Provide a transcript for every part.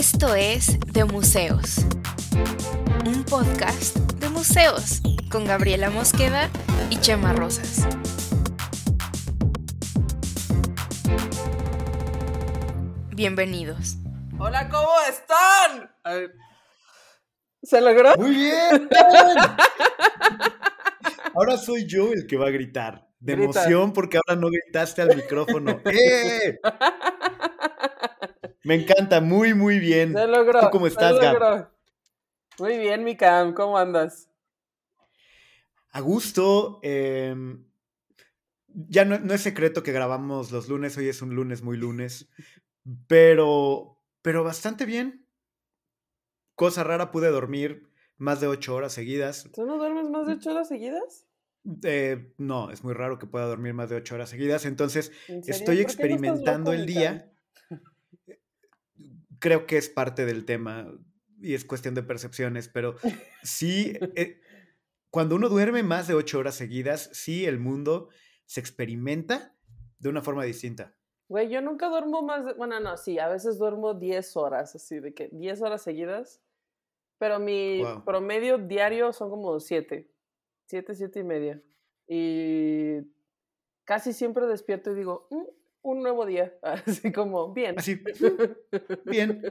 Esto es De Museos, un podcast de museos con Gabriela Mosqueda y Chema Rosas. Bienvenidos. Hola, ¿cómo están? A ver. ¿Se logró? Muy bien. Ahora soy yo el que va a gritar. De Grita. emoción porque ahora no gritaste al micrófono. ¡Eh! Me encanta, muy, muy bien. Se logró. ¿Tú cómo se estás, Gab? Muy bien, mi Cam, ¿cómo andas? A gusto. em, ya no, no es secreto que grabamos los lunes, hoy es un lunes muy lunes, pero, pero bastante bien. Cosa rara, pude dormir más de ocho horas seguidas. ¿Tú no duermes más de ocho horas seguidas? Eh, no, es muy raro que pueda dormir más de ocho horas seguidas, entonces estoy ¿Por qué no estás experimentando el día. Creo que es parte del tema y es cuestión de percepciones, pero sí, eh, cuando uno duerme más de ocho horas seguidas, sí el mundo se experimenta de una forma distinta. Güey, yo nunca duermo más de... Bueno, no, sí, a veces duermo 10 horas, así de que 10 horas seguidas, pero mi Guau. promedio diario son como 7, 7, 7 y media. Y casi siempre despierto y digo, "Mm, un nuevo día, así como, bien. Así, bien.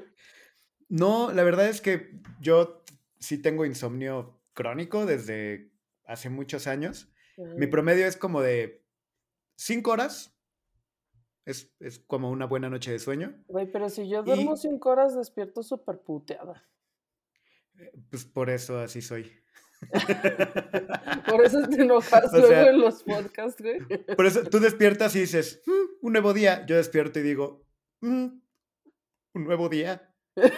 No, la verdad es que yo sí tengo insomnio crónico desde hace muchos años. Mi promedio es como de cinco horas. Es, es como una buena noche de sueño. Güey, pero si yo duermo Y 5 horas, despierto súper puteada. pues por eso así soy. Por eso te enojas luego sea, en los podcasts, güey. por eso tú despiertas y dices, "Mm, un nuevo día. Yo despierto y digo, "Mm, un nuevo día.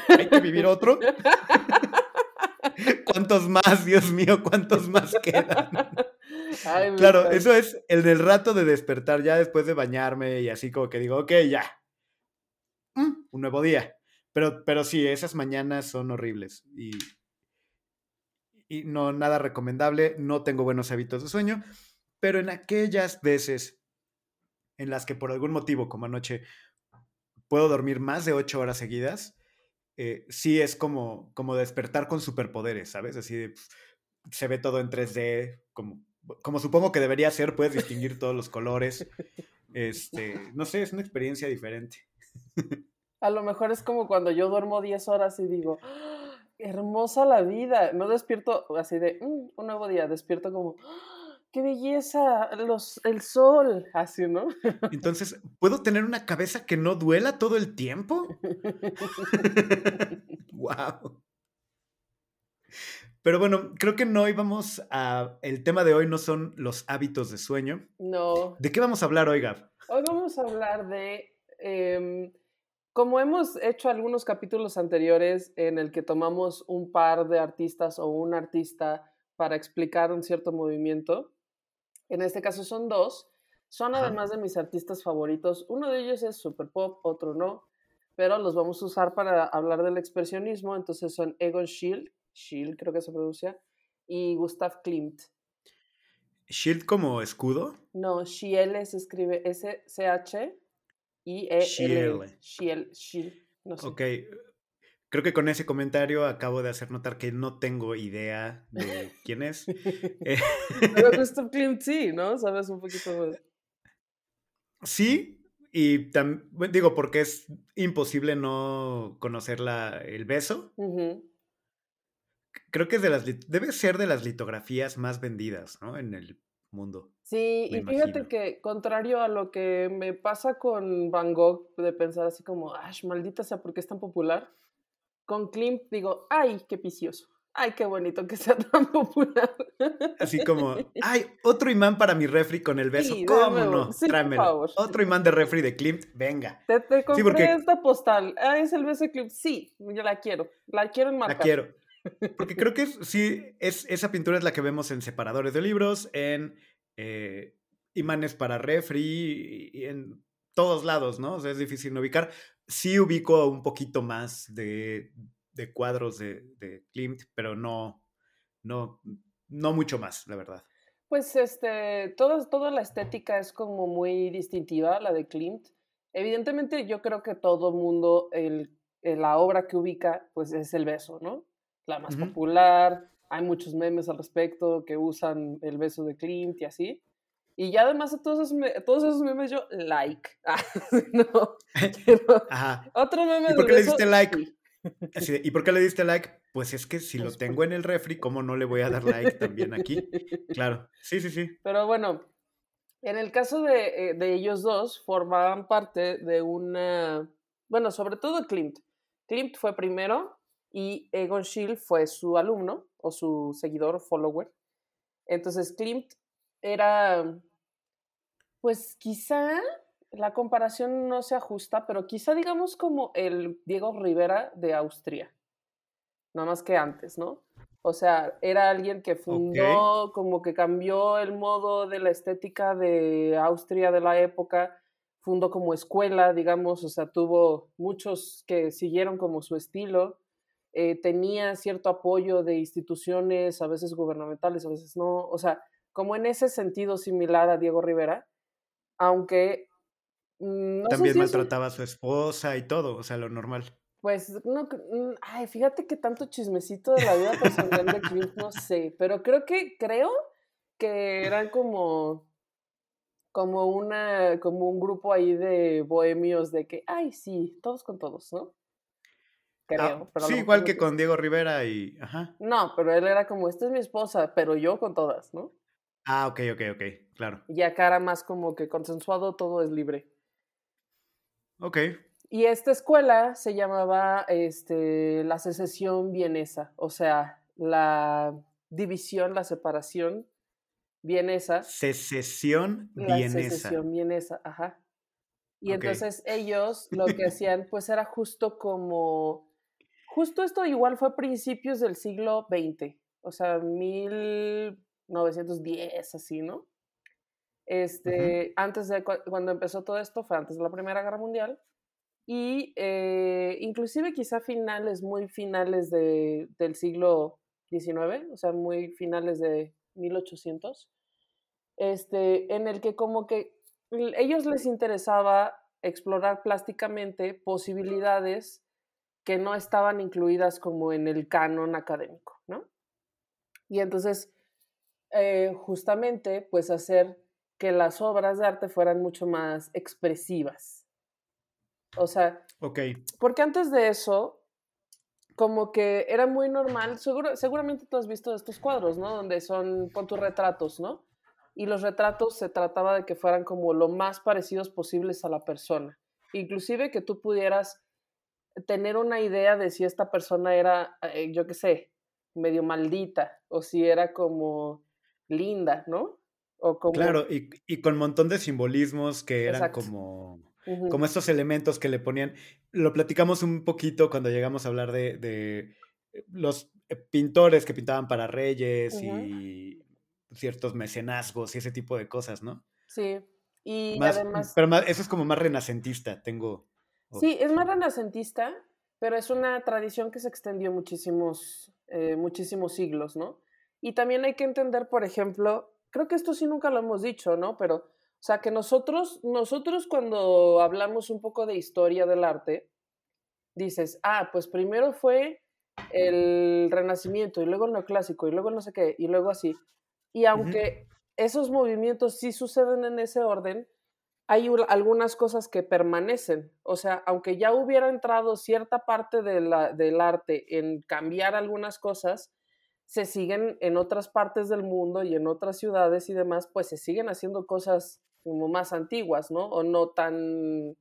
Hay que vivir otro. ¿Cuántos más, Dios mío? ¿Cuántos más quedan? Ay, Claro, eso es el del rato de despertar ya después de bañarme y así como que digo, ok, ya. Mm, un nuevo día. Pero, pero sí, esas mañanas son horribles y, y no nada recomendable. No tengo buenos hábitos de sueño, pero en aquellas veces en las que por algún motivo, como anoche, puedo dormir más de ocho horas seguidas, eh, sí es como, como despertar con superpoderes, ¿sabes? Así de, pf, se ve todo en 3D, como, como supongo que debería ser, puedes distinguir todos los colores. Este, no sé, es una experiencia diferente. A lo mejor es como cuando yo duermo 10 horas y digo, "Ah, hermosa la vida. No despierto así de, "Mm, un nuevo día, despierto como, "Ah, qué belleza, los, el sol, así, ¿no? Entonces, ¿puedo tener una cabeza que no duela todo el tiempo? wow. Pero bueno, creo que no íbamos a. El tema de hoy no son los hábitos de sueño. No, ¿De qué vamos a hablar hoy, Gab? Hoy vamos a hablar de, em, como hemos hecho algunos capítulos anteriores en el que tomamos un par de artistas o un artista para explicar un cierto movimiento, en este caso son dos, son además de mis artistas favoritos, uno de ellos es super pop, otro no, pero los vamos a usar para hablar del expresionismo, entonces son Egon Schiele, Schiele creo que se pronuncia, y Gustav Klimt. ¿Shield como escudo? No, Schiele se escribe S-C-H i e l Schiele. Schiele, Schiele, no sé. Ok. Creo que con ese comentario acabo de hacer notar que no tengo idea de quién es. Eh, Pero Gustav Klimt sí, ¿no? Sabes un poquito más. sí, y tam- digo, porque es imposible no conocer la, el beso. Creo que es de las, debe ser de las litografías más vendidas, ¿no? En el mundo. Sí, y fíjate imagino. que contrario a lo que me pasa con Van Gogh, de pensar así como, ay, maldita sea, ¿por qué es tan popular? Con Klimt digo, ay, qué vicioso. Ay, qué bonito que sea tan popular. Así como, ay, otro imán para mi refri con el beso. Sí, ¿Cómo no? Sí, por Tráemelo. favor. Otro imán de refri de Klimt, venga. Te, te compré porque- esta postal. Ah, es el beso de Klimt. Sí, yo la quiero. La quiero La enmarcar. quiero. Porque creo que es- sí, es, esa pintura es la que vemos en separadores de libros, en eh, imanes para refri, y en todos lados, ¿no? O sea, es difícil no ubicar. Sí ubico un poquito más de, de cuadros de, de Klimt, pero no, no, no mucho más, la verdad. Pues este, toda, toda la estética es como muy distintiva, la de Klimt. Evidentemente yo creo que todo mundo, el eh, la obra que ubica, pues es El beso, ¿no? La más popular, hay muchos memes al respecto que usan el beso de Clint y así. Y ya además de todos esos, todos esos memes yo, like. Ah, no, pero Ajá. otro meme ¿Y por qué le diste like? sí. Así de, ¿Y por qué le diste like? Pues es que si lo tengo en el refri, ¿cómo no le voy a dar like también aquí? Claro. Sí, sí, sí. Pero bueno, en el caso de, eh, de ellos dos, formaban parte de una, bueno, sobre todo Klimt. Klimt fue primero y Egon Schiele fue su alumno o su seguidor, follower. Entonces Klimt era, pues quizá la comparación no se ajusta, pero quizá digamos como el Diego Rivera de Austria, nada más que antes, ¿no? O sea, era alguien que fundó, como que cambió el modo de la estética de Austria de la época, fundó como escuela, digamos, o sea, tuvo muchos que siguieron como su estilo, eh, tenía cierto apoyo de instituciones, a veces gubernamentales, a veces no, o sea, como en ese sentido similar a Diego Rivera, aunque mm, no sé También si maltrataba a su esposa y todo, o sea, lo normal. pues no, mm, ay, fíjate que tanto chismecito de la vida personal de Clint, no sé, pero creo que, creo que eran como, como una, como un grupo ahí de bohemios de que, ay, sí, todos con todos, ¿no? Creo, Ah, pero sí, igual que con Diego Rivera y... Ajá. No, pero él era como, esta es mi esposa, pero yo con todas, ¿no? Ah, ok, ok, ok, claro. Y acá era más como que consensuado, todo es libre. Ok. Y esta escuela se llamaba este, la secesión vienesa, o sea, la división, la separación vienesa. Secesión La vienesa. secesión vienesa, ajá. Y entonces ellos lo que hacían pues era justo como, justo esto igual fue a principios del siglo XX, o sea, 1910, así, ¿no? Este, antes de cu- cuando empezó todo esto, fue antes de la Primera Guerra Mundial, y eh, inclusive quizá finales, muy finales de, del siglo XIX, o sea, muy finales de 1800, este, en el que como que ellos les interesaba explorar plásticamente posibilidades que no estaban incluidas como en el canon académico, ¿no? Y entonces, eh, justamente, pues hacer que las obras de arte fueran mucho más expresivas. O sea, Ok. porque antes de eso, como que era muy normal, seguro, seguramente tú has visto estos cuadros, ¿no? Donde son con tus retratos, ¿no? Y los retratos se trataba de que fueran como lo más parecidos posibles a la persona. Inclusive que tú pudieras tener una idea de si esta persona era, eh, yo qué sé, medio maldita o si era como linda, ¿no? O como... Claro, y, y con un montón de simbolismos que eran Exacto. como, como estos elementos que le ponían. Lo platicamos un poquito cuando llegamos a hablar de, de los eh, pintores que pintaban para reyes y ciertos mecenazgos y ese tipo de cosas, ¿no? Sí. Y Más, además... pero más, eso es como más renacentista, tengo. Sí, es más renacentista, pero es una tradición que se extendió muchísimos, eh, muchísimos siglos, ¿no? Y también hay que entender, por ejemplo, creo que esto sí nunca lo hemos dicho, ¿no? Pero, o sea, que nosotros, nosotros cuando hablamos un poco de historia del arte, dices, ah, pues primero fue el Renacimiento y luego el Neoclásico y luego no sé qué y luego así. Y aunque esos movimientos sí suceden en ese orden, hay algunas cosas que permanecen. O sea, aunque ya hubiera entrado cierta parte de la- del arte en cambiar algunas cosas, se siguen en otras partes del mundo y en otras ciudades y demás, pues se siguen haciendo cosas como más antiguas, ¿no? O no tan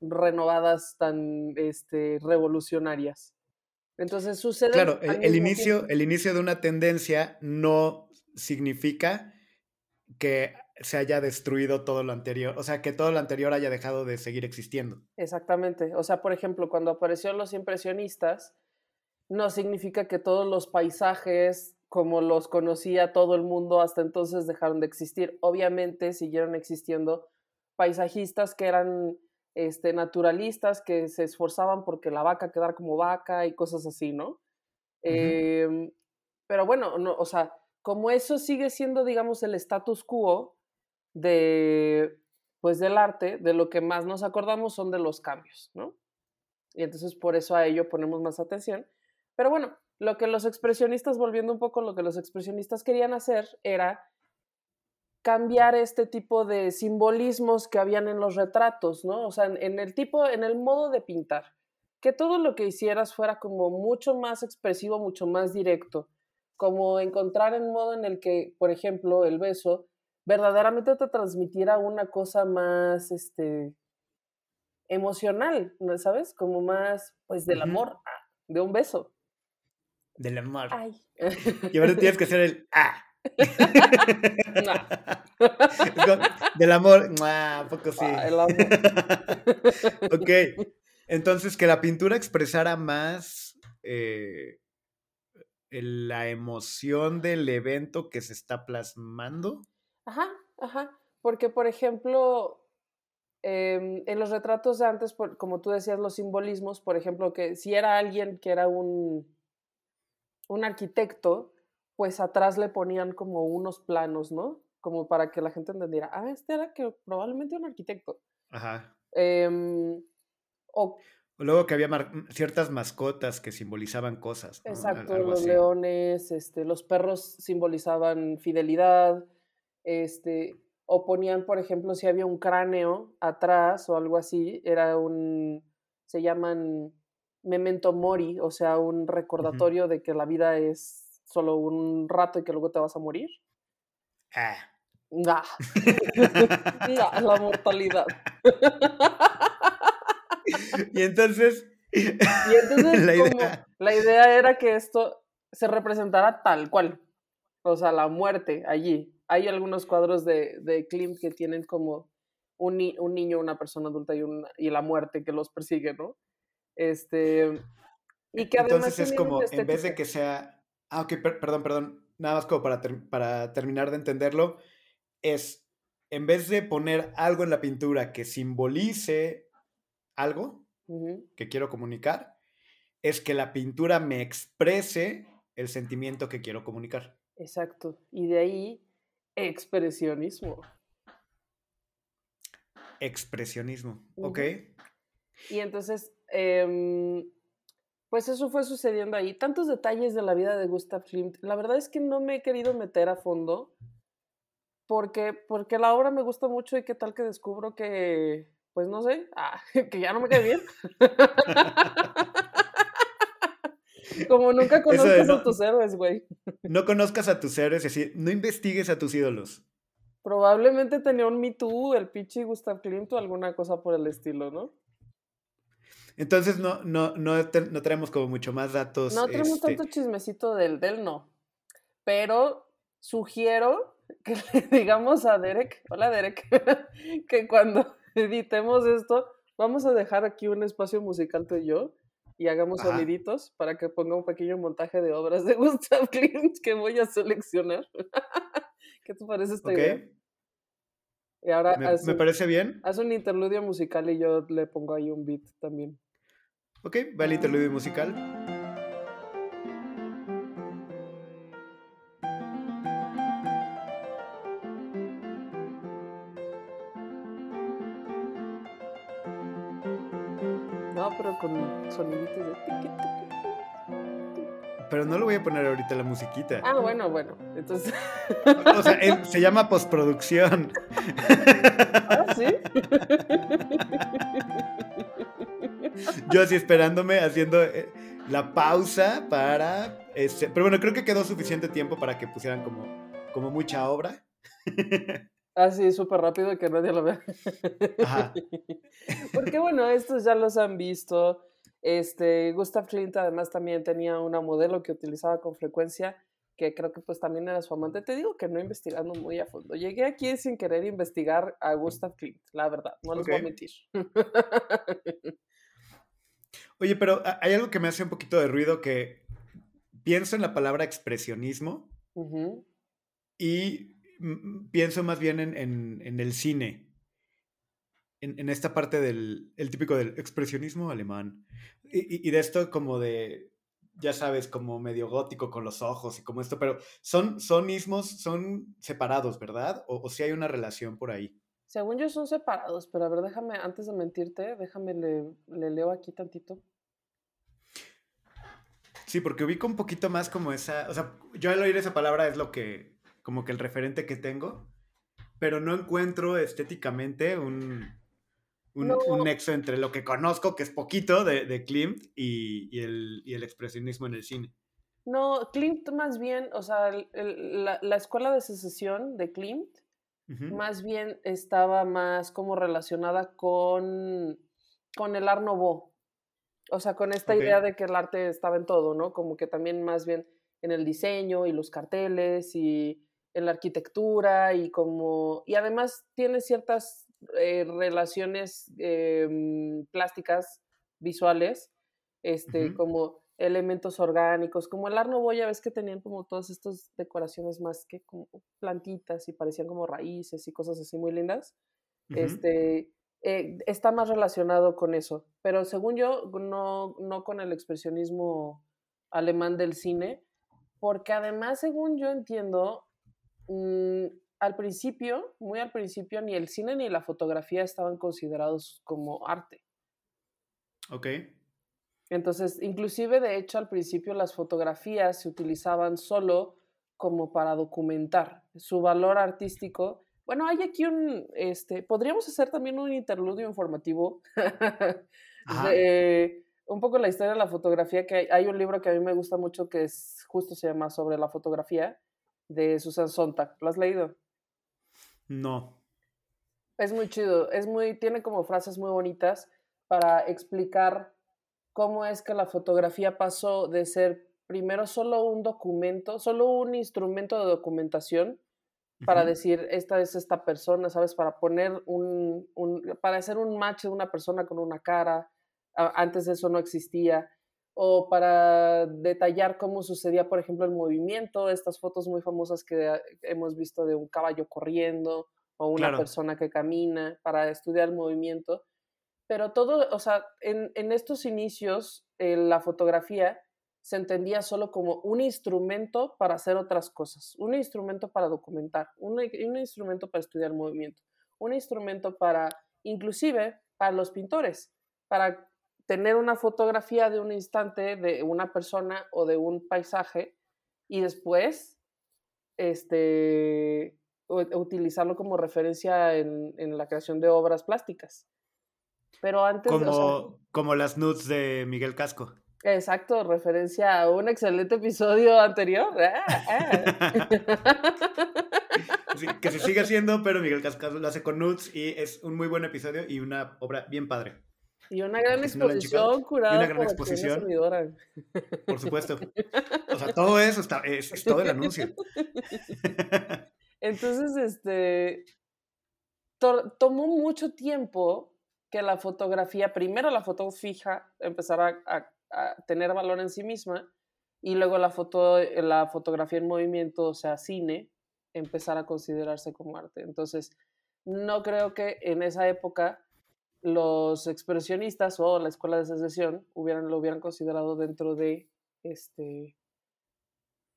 renovadas, tan este, revolucionarias. Entonces sucede. Claro, el, inicio, tiempo. el inicio de una tendencia no significa que se haya destruido todo lo anterior, o sea, que todo lo anterior haya dejado de seguir existiendo. Exactamente. O sea, por ejemplo, cuando aparecieron los impresionistas, no significa que todos los paisajes como los conocía todo el mundo hasta entonces dejaron de existir. Obviamente siguieron existiendo paisajistas que eran este, naturalistas, que se esforzaban porque la vaca quedara como vaca y cosas así, ¿no? Em, pero bueno, no, o sea, como eso sigue siendo, digamos, el status quo de, pues, del arte, de lo que más nos acordamos son de los cambios, ¿no? Y entonces por eso a ello ponemos más atención. Pero bueno, lo que los expresionistas, volviendo un poco, lo que los expresionistas querían hacer era cambiar este tipo de simbolismos que habían en los retratos, ¿no? O sea, en, el tipo, en el modo de pintar, que todo lo que hicieras fuera como mucho más expresivo, mucho más directo, como encontrar un modo en el que, por ejemplo, el beso verdaderamente te transmitiera una cosa más, este, emocional, ¿no ¿sabes? Como más, pues, del amor, ah, de un beso. Del amor. Ay. Y ahora tienes que hacer el ah. Del amor, ah, poco sí. el amor. ok. Entonces, que la pintura expresara más eh, la emoción del evento que se está plasmando. Ajá, ajá. Porque, por ejemplo, em, en los retratos de antes, como tú decías, los simbolismos, por ejemplo, que si era alguien que era un, un arquitecto, pues atrás le ponían como unos planos, ¿no? Como para que la gente entendiera, ah, este era que probablemente un arquitecto. Ajá. Em, o, Luego que había ciertas mascotas que simbolizaban cosas. Exacto, los leones, este, los perros simbolizaban fidelidad, este, o ponían, por ejemplo, si había un cráneo atrás o algo así, era un, se llaman memento mori, o sea, un recordatorio de que la vida es solo un rato y que luego te vas a morir. Ah. Nah. la mortalidad. y entonces. Y entonces, la, idea... la idea era que esto se representara tal cual. O sea, la muerte allí. Hay algunos cuadros de, de Klimt que tienen como un, un, niño, una persona adulta y, una, y la muerte que los persigue, ¿no? Este. Y que Entonces es como, en vez de que sea. Ah, ok, perdón, perdón. Nada más como para, para terminar de entenderlo. Es, en vez de poner algo en la pintura que simbolice algo que quiero comunicar, es que la pintura me exprese el sentimiento que quiero comunicar. Exacto. Y de ahí, expresionismo. Expresionismo, ok. Y entonces, em, pues eso fue sucediendo ahí. Tantos detalles de la vida de Gustav Klimt. La verdad es que no me he querido meter a fondo porque, porque la obra me gusta mucho y qué tal que descubro que, pues no sé, ah, que ya no me cae bien. Como nunca conozcas a tus héroes, güey. No conozcas a tus héroes, es decir, no investigues a tus ídolos. Probablemente tenía un Me Too, el Pichi Gustav Klimt o alguna cosa por el estilo, ¿no? Entonces no, no, no, no traemos como mucho más datos. No tenemos este tanto chismecito del, del no. Pero sugiero que le digamos a Derek, hola Derek, que cuando editemos esto, vamos a dejar aquí un espacio musical tú y yo y hagamos soniditos para que ponga un pequeño montaje de obras de Gustav Klimt que voy a seleccionar. ¿Qué te parece esta idea? Y ahora me, parece bien. Haz un interludio musical y yo le pongo ahí un beat también. Ok, va el interludio musical. Con soniditos de Pero no lo voy a poner ahorita la musiquita. Ah, bueno, bueno. Entonces. O sea, se llama postproducción. ¿Ah, sí? Yo así esperándome, haciendo eh, la pausa para. Este, pero bueno, creo que quedó suficiente tiempo para que pusieran como, como mucha obra. Así, ah, súper rápido que nadie lo vea. Porque bueno, estos ya los han visto. Este, Gustav Klimt además también tenía una modelo que utilizaba con frecuencia, que creo que pues también era su amante. Te digo que no investigando muy a fondo. Llegué aquí sin querer investigar a Gustav Klimt, la verdad, no les voy a mentir. Oye, pero hay algo que me hace un poquito de ruido que pienso en la palabra expresionismo y pienso más bien en, el cine, en, esta parte del el típico del expresionismo alemán, y, de esto como de, ya sabes, como medio gótico con los ojos y como esto, pero son, son ismos, son separados, ¿verdad? O, si hay una relación por ahí. Según yo son separados, pero a ver, déjame, antes de mentirte, déjame, le, le leo aquí tantito. Sí, porque ubico un poquito más como esa, o sea, yo al oír esa palabra es lo que, como que el referente que tengo, pero no encuentro estéticamente un, un, No. un nexo entre lo que conozco, que es poquito de, de Klimt, y, y el, y el expresionismo en el cine. No, Klimt más bien, o sea, el- el- la, la escuela de secesión de Klimt más bien estaba más como relacionada con, con el Art Nouveau. O sea, con esta idea de que el arte estaba en todo, ¿no? Como que también más bien en el diseño y los carteles y en la arquitectura y como... Y además tiene ciertas eh, relaciones em, plásticas, visuales, este, Ujú. como elementos orgánicos, como el Nouveau ya ves que tenían como todas estas decoraciones más que como plantitas y parecían como raíces y cosas así muy lindas. Ujú. Este eh, está más relacionado con eso, pero según yo no, no con el expresionismo alemán del cine, porque además, según yo entiendo, mm, al principio, muy al principio, ni el cine ni la fotografía estaban considerados como arte. Ok. Entonces, inclusive de hecho al principio las fotografías se utilizaban solo como para documentar su valor artístico. Bueno, hay aquí un, este, podríamos hacer también un interludio informativo de un poco la historia de la fotografía, que hay, hay un libro que a mí me gusta mucho que es justo se llama sobre la fotografía de Susan Sontag. ¿Lo has leído? No. Es muy chido, es muy, tiene como frases muy bonitas para explicar cómo es que la fotografía pasó de ser primero solo un documento, solo un instrumento de documentación para decir esta es esta persona, ¿sabes? Para poner un, un- para hacer un match de una persona con una cara, antes de eso no existía, o para detallar cómo sucedía, por ejemplo, el movimiento, estas fotos muy famosas que ah, hemos visto de un caballo corriendo o una Claro. persona que camina, para estudiar el movimiento. Pero todo, o sea, en, en estos inicios, eh, la fotografía se entendía solo como un instrumento para hacer otras cosas, un instrumento para documentar, un, un instrumento para estudiar movimiento, un instrumento para, inclusive, para los pintores, para tener una fotografía de un instante de una persona o de un paisaje y después este, utilizarlo como referencia en, en la creación de obras plásticas. Pero antes, o sea, Como, como las nudes de Miguel Casco. Exacto, referencia a un excelente episodio anterior. Ah, ah. Sí, que se sigue haciendo, pero Miguel Casco lo hace con nudes y es un muy buen episodio y una obra bien padre. Y una gran no exposición curada una gran por exposición. Por supuesto. O sea, todo eso está, es, es todo el anuncio. Entonces, este, to- tomó mucho tiempo que la fotografía, primero la foto fija, empezara a, a tener valor en sí misma y luego la foto, la fotografía en movimiento, o sea, cine, empezar a considerarse como arte. Entonces, no creo que en esa época los expresionistas o la escuela de secesión hubieran, lo hubieran considerado dentro de este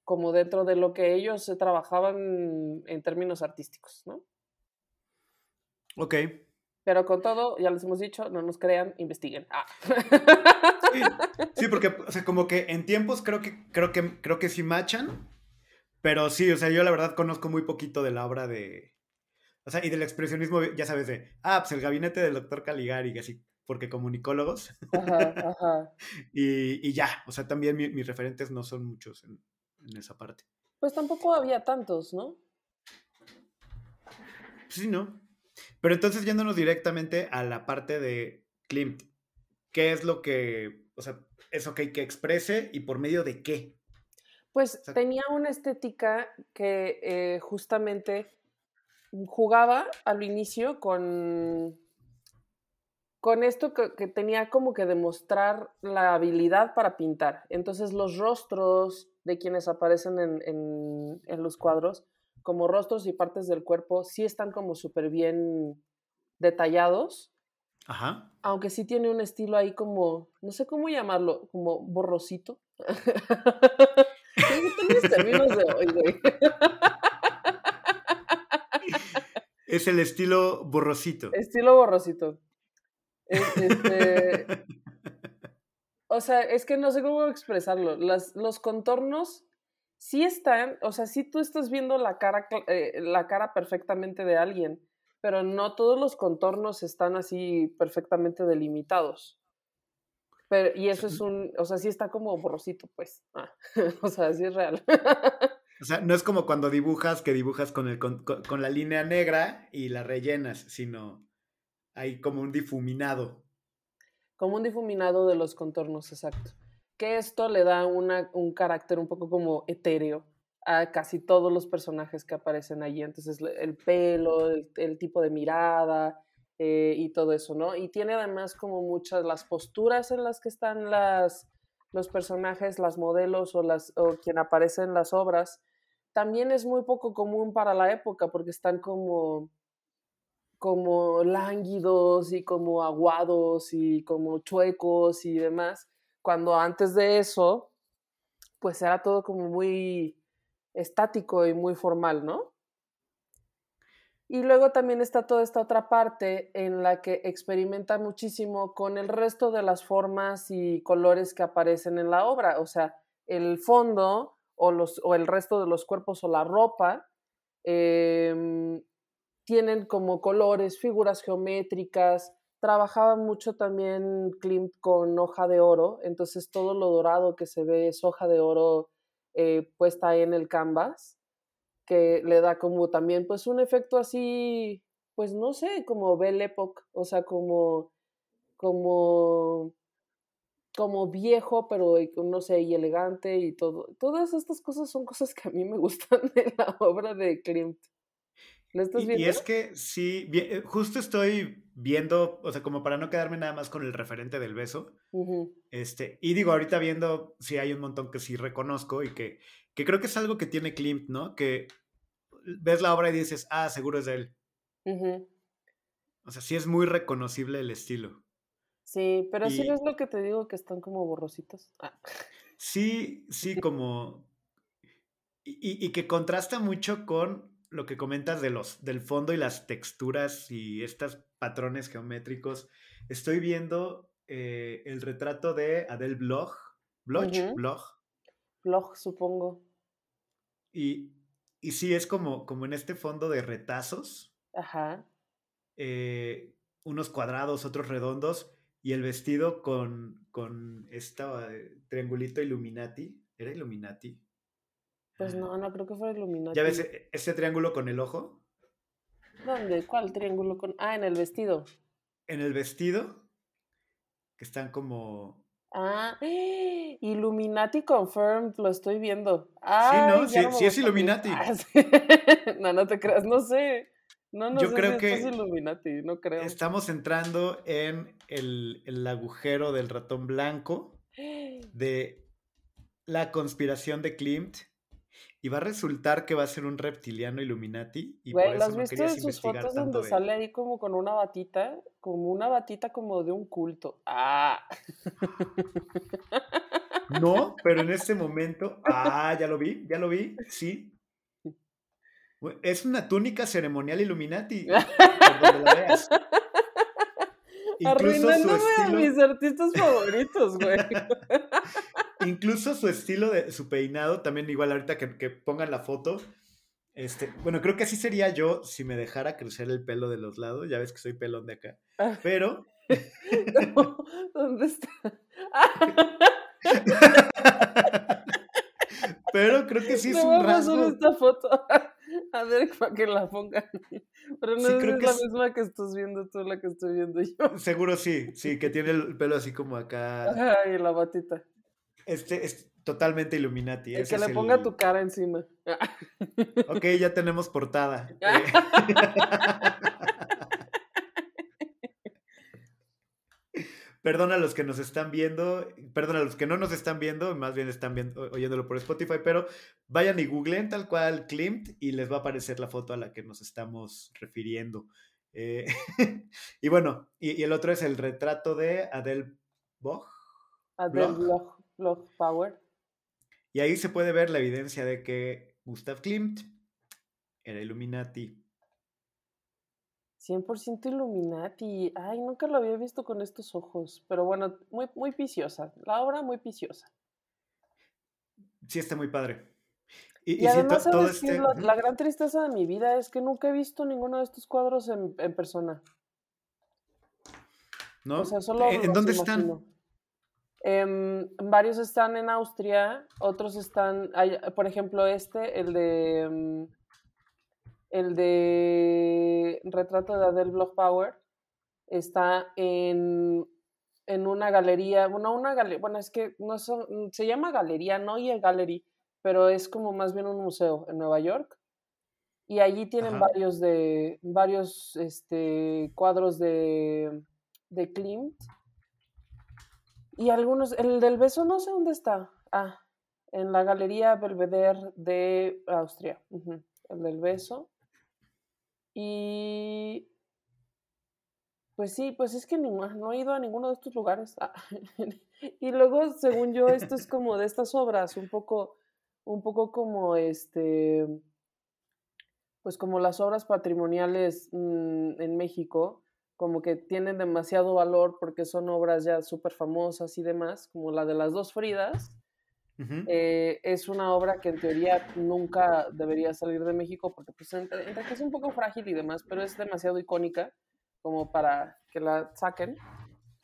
como dentro de lo que ellos trabajaban en términos artísticos, ¿no? Ok. Pero con todo, ya les hemos dicho, no nos crean, investiguen. Ah. Sí, sí, porque, o sea, como que en tiempos creo que, creo que, creo que sí machan. Pero sí, o sea, yo la verdad conozco muy poquito de la obra de. O sea, y del expresionismo, ya sabes, de. Ah, pues el gabinete del doctor Caligari, así, porque comunicólogos. Ajá, ajá. Y, y ya, o sea, también mi- mis referentes no son muchos en, en esa parte. Pues tampoco había tantos, ¿no? Sí, ¿no? Pero entonces yéndonos directamente a la parte de Klimt, ¿qué es lo que, o sea, eso que, que exprese y por medio de qué? Pues tenía una estética que eh, justamente jugaba al inicio con, con esto que, que tenía como que demostrar la habilidad para pintar. Entonces los rostros de quienes aparecen en, en- en los cuadros, como rostros y partes del cuerpo, sí están como súper bien detallados, Ajá. aunque sí tiene un estilo ahí como, no sé cómo llamarlo, como borrosito. Mis términos de hoy, güey. Es el estilo borrosito. Estilo borrosito. Este, o sea, es que no sé cómo expresarlo. Las, los contornos sí están, o sea, sí tú estás viendo la cara, eh, la cara perfectamente de alguien, pero no todos los contornos están así perfectamente delimitados. Pero, y eso es un, o sea, sí está como borrosito, pues. Ah, o sea, sí es real. O sea, no es como cuando dibujas, que dibujas con, el, con, con, la línea negra y la rellenas, sino hay como un difuminado. Como un difuminado de los contornos, exacto. Que esto le da una, un carácter un poco como etéreo a casi todos los personajes que aparecen allí. Entonces, el pelo, el, tipo de mirada eh, y todo eso, ¿no? Y tiene además como muchas las posturas en las que están las, los personajes, las modelos o, las, o quien aparece en las obras, también es muy poco común para la época porque están como como lánguidos y como aguados y como chuecos y demás, cuando antes de eso, pues era todo como muy estático y muy formal, ¿no? Y luego también está toda esta otra parte en la que experimenta muchísimo con el resto de las formas y colores que aparecen en la obra, o sea, el fondo o, los, o el resto de los cuerpos o la ropa, eh, tienen como colores, figuras geométricas. Trabajaba mucho también Klimt con hoja de oro, entonces todo lo dorado que se ve es hoja de oro eh, puesta en el canvas, que le da como también pues un efecto así, pues no sé, como Belle Époque, o sea, como, como, como viejo, pero no sé, y elegante y todo. Todas estas cosas son cosas que a mí me gustan de la obra de Klimt y, es que sí, eh, justo estoy viendo, o sea, como para no quedarme nada más con el referente del beso. este, y digo, ahorita viendo, sí hay un montón que sí reconozco y que, que creo que es algo que tiene Klimt, ¿no? Que ves la obra y dices, ah, seguro es de él. O sea, sí es muy reconocible el estilo. Sí, pero sí es lo que te digo, que están como borrositos. Ah. Sí, sí, como... Y, y, que contrasta mucho con lo que comentas de los, del fondo y las texturas y estos patrones geométricos, estoy viendo eh, el retrato de Adele Bloch. Bloch, Bloch. Bloch, supongo. Y, y sí, es como, como en este fondo de retazos. Ajá. Eh, unos cuadrados, otros redondos, y el vestido con, con este triangulito Illuminati. ¿Era Illuminati? Pues no, no creo que fuera Illuminati. ¿Ya ves e, ese triángulo con el ojo? ¿Dónde? ¿Cuál triángulo con.? Ah, en el vestido. En el vestido. Que están como. Ah, Illuminati confirmed, lo estoy viendo. sí, no, sí, sí es Illuminati. Ah, no, no te creas, no sé. No, no Yo sé creo si que es Illuminati, no creo. Estamos entrando en el, el agujero del ratón blanco de la conspiración de Klimt y va a resultar que va a ser un reptiliano Illuminati. Y Güey, por eso ¿las viste en sus fotos donde sale ahí como con una batita? Como una batita como de un culto. ¡Ah! No, pero en este momento. ¡Ah! Ya lo vi, ya lo vi, sí. Es una túnica ceremonial Illuminati. Por donde la veas. Arruinándome a mis artistas favoritos, güey. Incluso su estilo de su peinado, también igual ahorita que, que, pongan la foto. Este, bueno, creo que así sería yo si me dejara crecer el pelo de los lados. Ya ves que soy pelón de acá. Ah. Pero. ¿Dónde está? Pero creo que sí es un rasgo. esta foto a ver para que la pongan. Pero no es la misma que estás viendo tú, la que estoy viendo yo. Seguro sí, sí, que tiene el pelo así como acá. Ay, la batita. Este es totalmente Illuminati. El que le ponga tu cara encima. Ok, ya tenemos portada. Perdón a los que nos están viendo, perdón a los que no nos están viendo, más bien están viendo, oyéndolo por Spotify, pero vayan y googleen tal cual Klimt y les va a aparecer la foto a la que nos estamos refiriendo. Eh, y bueno, y, el otro es el retrato de Adele Boch. Adele Bloch, Power. Y ahí se puede ver la evidencia de que Gustav Klimt era Illuminati. 100% Illuminati. Ay, nunca lo había visto con estos ojos. Pero bueno, muy, muy viciosa. La obra muy viciosa. Sí, está muy padre. Y, además, ¿sabes este... la, gran tristeza de mi vida es que nunca he visto ninguno de estos cuadros en, en persona. ¿No? O sea, solo ¿En dónde están? Em, varios están en Austria, otros están, por ejemplo, este, el de em, el de retrato de Adele Bloch Power, está en, en una galería, bueno, una galería, bueno, es que no son, se llama galería, no y el gallery, pero es como más bien un museo en Nueva York. Y allí tienen varios de varios este, cuadros de, de Klimt y algunos, el del beso no sé dónde está. Ah, en la Galería Belvedere de Austria. El del beso. Y pues sí, pues es que no, he ido a ninguno de estos lugares. Ah, y luego, según yo, esto es como de estas obras, un poco, un poco como este, pues como las obras patrimoniales mm, en México, como que tienen demasiado valor porque son obras ya súper famosas y demás, como la de las dos Fridas. Eh, es una obra que en teoría nunca debería salir de México porque pues, es un poco frágil y demás, pero es demasiado icónica como para que la saquen.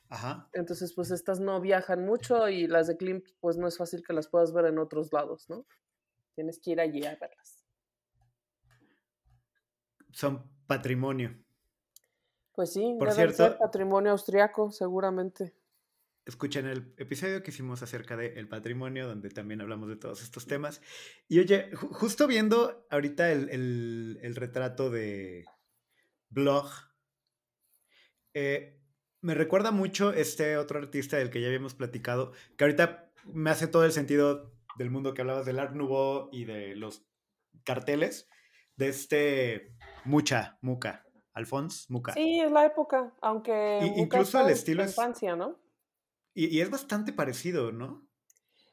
Ajá. Entonces, pues estas no viajan mucho y las de Klimt, pues no es fácil que las puedas ver en otros lados, ¿no? Tienes que ir allí a verlas. Son patrimonio. Pues sí, Por debe ser patrimonio austriaco, seguramente. Escuchen el episodio que hicimos acerca del patrimonio, donde también hablamos de todos estos temas. Y oye, justo viendo ahorita el, retrato de Blog, eh, me recuerda mucho este otro artista del que ya habíamos platicado, que ahorita me hace todo el sentido del mundo que hablabas del Art Nouveau y de los carteles, de este Mucha, Muca. Alphonse Muca. Sí, es la época, aunque incluso el estilo es infancia, ¿no? Y, es bastante parecido, ¿no?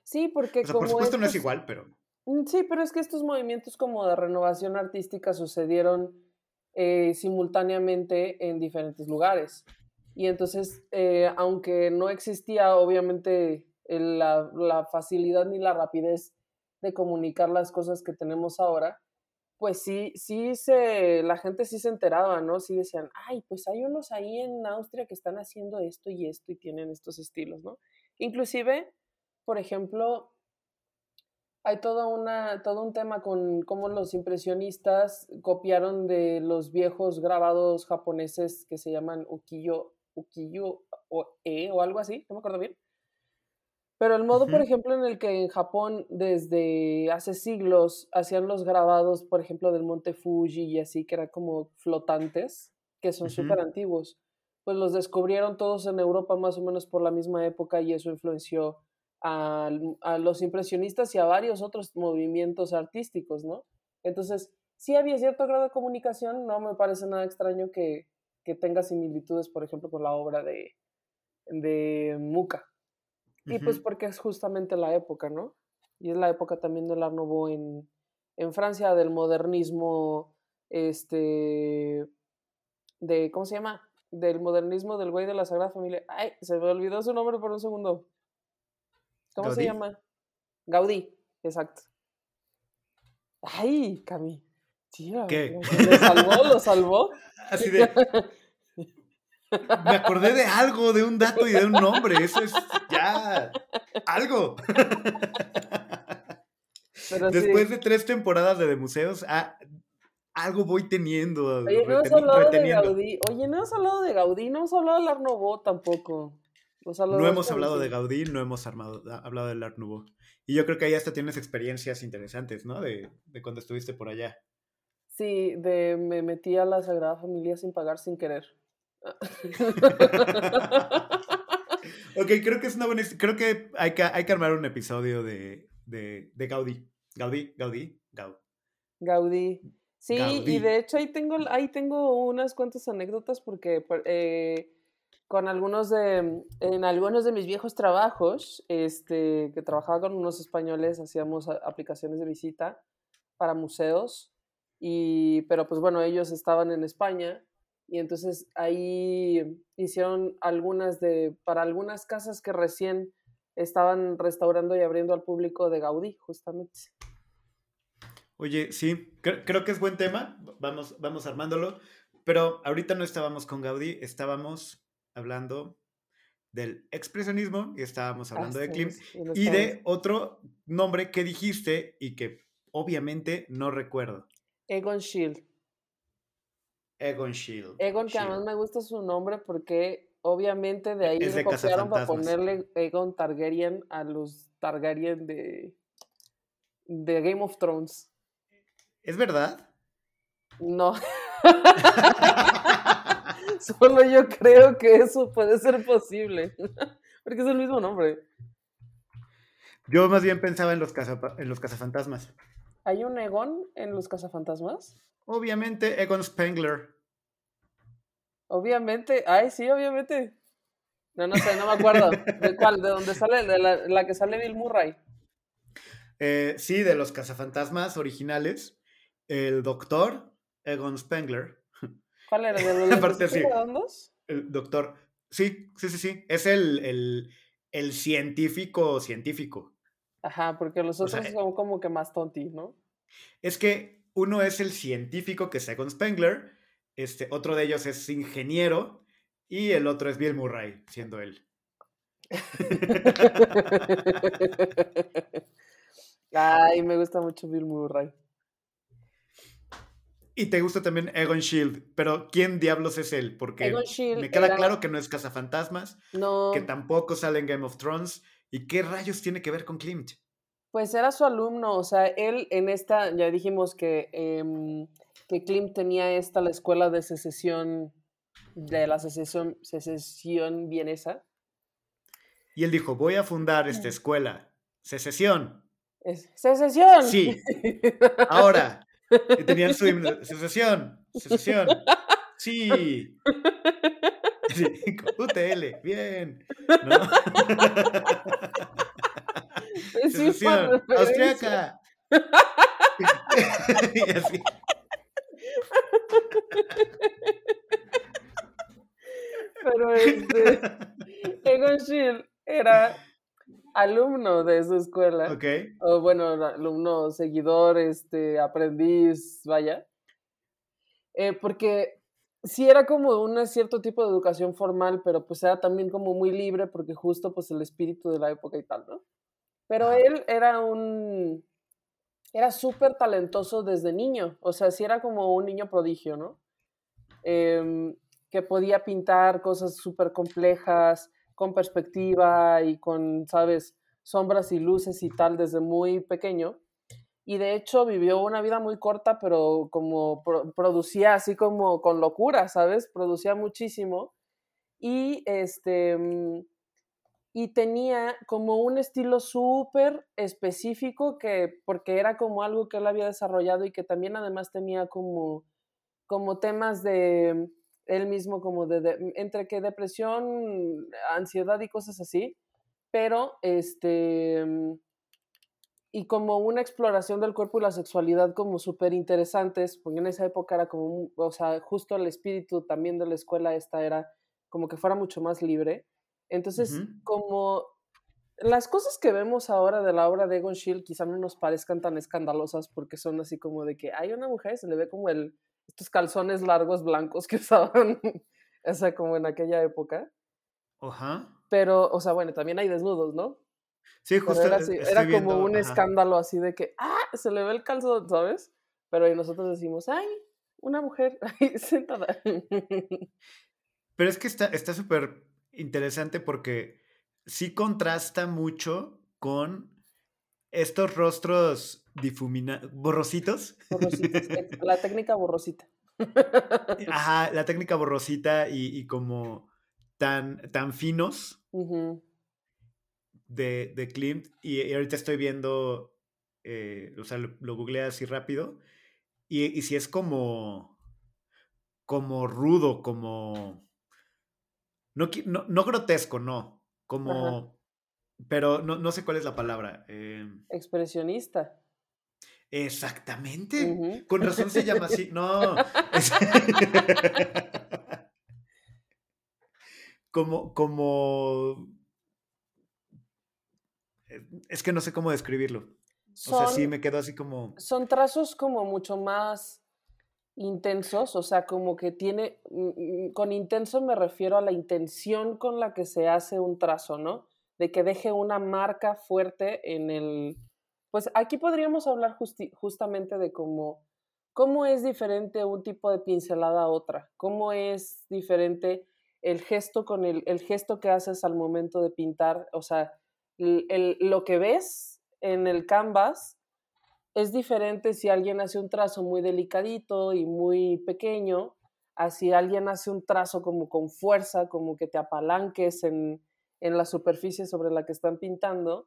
Sí, porque por supuesto no es igual, pero mm, sí, pero es que estos movimientos como de renovación artística sucedieron eh, simultáneamente en diferentes lugares. Y entonces, eh, aunque no existía obviamente la, la facilidad ni la rapidez de comunicar las cosas que tenemos ahora, pues sí, sí se, la gente sí se enteraba, ¿no? Sí decían, ay, pues hay unos ahí en Austria que están haciendo esto y esto y tienen estos estilos, ¿no? Inclusive, por ejemplo, hay toda una, todo un tema con cómo los impresionistas copiaron de los viejos grabados japoneses que se llaman ukiyo, ukiyo o e o algo así, no me acuerdo bien pero el modo, por ejemplo, en el que en Japón desde hace siglos hacían los grabados, por ejemplo, del monte Fuji y así, que eran como flotantes, que son súper antiguos, pues los descubrieron todos en Europa más o menos por la misma época y eso influenció a, a los impresionistas y a varios otros movimientos artísticos, ¿no? Entonces, sí había cierto grado de comunicación, no me parece nada extraño que, que tenga similitudes, por ejemplo, con la obra de, de Muka. Y pues porque es justamente la época, ¿no? Y es la época también del Art Nouveau en, en Francia, del modernismo, este, de, ¿cómo se llama? Del modernismo del güey de la Sagrada Familia. Ay, se me olvidó su nombre por un segundo. ¿Cómo se llama? Gaudí, exacto. Ay, Cami. Tío, ¿Qué? ¿Lo salvó? ¿Lo salvó? Así de... Me acordé de algo, de un dato y de un nombre. Eso es ya algo. Después de tres temporadas de, de museos, ah, algo voy teniendo. Oye, no hemos hablado de Gaudí. Oye, no hemos hablado de Gaudí, no hemos hablado del Art Nouveau tampoco. no hemos hablado de Gaudí, no hemos armado, hablado del Art Nouveau. Y yo creo que ahí hasta tienes experiencias interesantes, ¿no? De, de cuando estuviste por allá. Sí, de me metí a la Sagrada Familia sin pagar, sin querer. ok, creo que es una buena. Creo que hay que, hay que armar un episodio de, de, de Gaudí. Gaudí, Gaudí, Gaudí. Gaudí. Sí, y de hecho ahí tengo, ahí tengo unas cuantas anécdotas porque eh, con algunos de, en algunos de mis viejos trabajos, este, que trabajaba con unos españoles, hacíamos aplicaciones de visita para museos, y, pero pues bueno, ellos estaban en España Y entonces ahí hicieron algunas de, para algunas casas que recién estaban restaurando y abriendo al público de Gaudí, justamente. Oye, sí, creo, que es buen tema, vamos, vamos armándolo, pero ahorita no estábamos con Gaudí, estábamos hablando del expresionismo y estábamos hablando de Klimt y de otro nombre que dijiste y que obviamente no recuerdo. Egon Schiele. Egon Schiele. Egon, que además me gusta su nombre porque obviamente de ahí le copiaron para ponerle Egon Targaryen a los Targaryen de, de Game of Thrones. ¿Es verdad? No. Solo yo creo que eso puede ser posible. Porque es el mismo nombre. Yo más bien pensaba en los, en los cazafantasmas. ¿Hay un Egon en los cazafantasmas? Obviamente, Egon Spengler. Obviamente, ay, sí, obviamente. No, no sé, no me acuerdo. ¿De cuál? ¿De dónde sale? ¿De la, que sale Bill Murray? Eh, sí, de los cazafantasmas originales el doctor Egon Spengler. ¿Cuál era? ¿De los Aparte, sí, El doctor. Sí, sí, sí, sí. Es el, el, científico científico. Ajá, porque los otros son como que más tonti, ¿no? Es que uno es el científico, que es Egon Spengler, este, otro de ellos es ingeniero, y el otro es Bill Murray, siendo él. Ay, me gusta mucho Bill Murray. Y te gusta también Egon Shield, pero ¿quién diablos es él? Porque me queda claro que no es cazafantasmas, no. que tampoco sale en Game of Thrones. ¿Y qué rayos tiene que ver con Klimt? Pues era su alumno, o sea, él en esta, ya dijimos que, eh, que Klimt tenía esta, la escuela de secesión, de la secesión, secesión vienesa. Y él dijo, voy a fundar esta escuela, secesión. secesión. Sí. Ahora, y tenían su secesión, secesión. Sí. Sí. UTL, bien. ¿No? secesión, austriaca. y así. Pero este, Egon Schiele era alumno de su escuela. Ok. O bueno, alumno, seguidor, este, aprendiz, vaya. Eh, porque sí era como un cierto tipo de educación formal, pero pues era también como muy libre porque justo pues el espíritu de la época y tal, ¿no? Pero él era un... Era súper talentoso desde niño, o sea, sí era como un niño prodigio, ¿no? Em, que podía pintar cosas súper complejas, con perspectiva y con, sabes, sombras y luces y tal desde muy pequeño. Y de hecho vivió una vida muy corta, pero como producía así como con locura, ¿sabes? Producía muchísimo. Y este mm, y tenía como un estilo súper específico que porque era como algo que él había desarrollado y que también además tenía como como temas de él mismo como de, entre que depresión, ansiedad y cosas así, pero este, y como una exploración del cuerpo y la sexualidad como súper interesantes, porque en esa época era como, o sea, justo el espíritu también de la escuela esta era como que fuera mucho más libre. Entonces, como las cosas que vemos ahora de la obra de Egon Schiele quizá no nos parezcan tan escandalosas porque son así como de que hay una mujer, se le ve como el estos calzones largos blancos que usaban, o sea, como en aquella época. Ajá. Pero, o sea, bueno, también hay desnudos, ¿no? Sí, justo. era, era como un escándalo así de que, ah, se le ve el calzón, ¿sabes? Pero nosotros decimos, ay, una mujer ahí sentada. Pero es que está súper interesante porque sí contrasta mucho con estos rostros difuminados, borrositos. Borrositos, la técnica borrosita. Ajá, la técnica borrosita y, como tan, tan finos de, de Klimt. Y, ahorita estoy viendo, eh, o sea, lo, googleé así rápido. Y, y si es como, como rudo, como... No, no, grotesco, no. Como pero no, no sé cuál es la palabra. Em. Expresionista. Exactamente. Con razón se llama así. No. como, como... Es que no sé cómo describirlo. o sea, sí me quedo así como... Son trazos como mucho más intensos, o sea, como que tiene, mm, mm, con intenso me refiero a la intención con la que se hace un trazo, ¿no? De que deje una marca fuerte en el... Pues aquí podríamos hablar justamente de cómo, cómo es diferente un tipo de pincelada a otra, cómo es diferente el gesto con el, el gesto que haces al momento de pintar, o sea, el, lo que ves en el canvas es diferente si alguien hace un trazo muy delicadito y muy pequeño, a si alguien hace un trazo como con fuerza, como que te apalanques en, la superficie sobre la que están pintando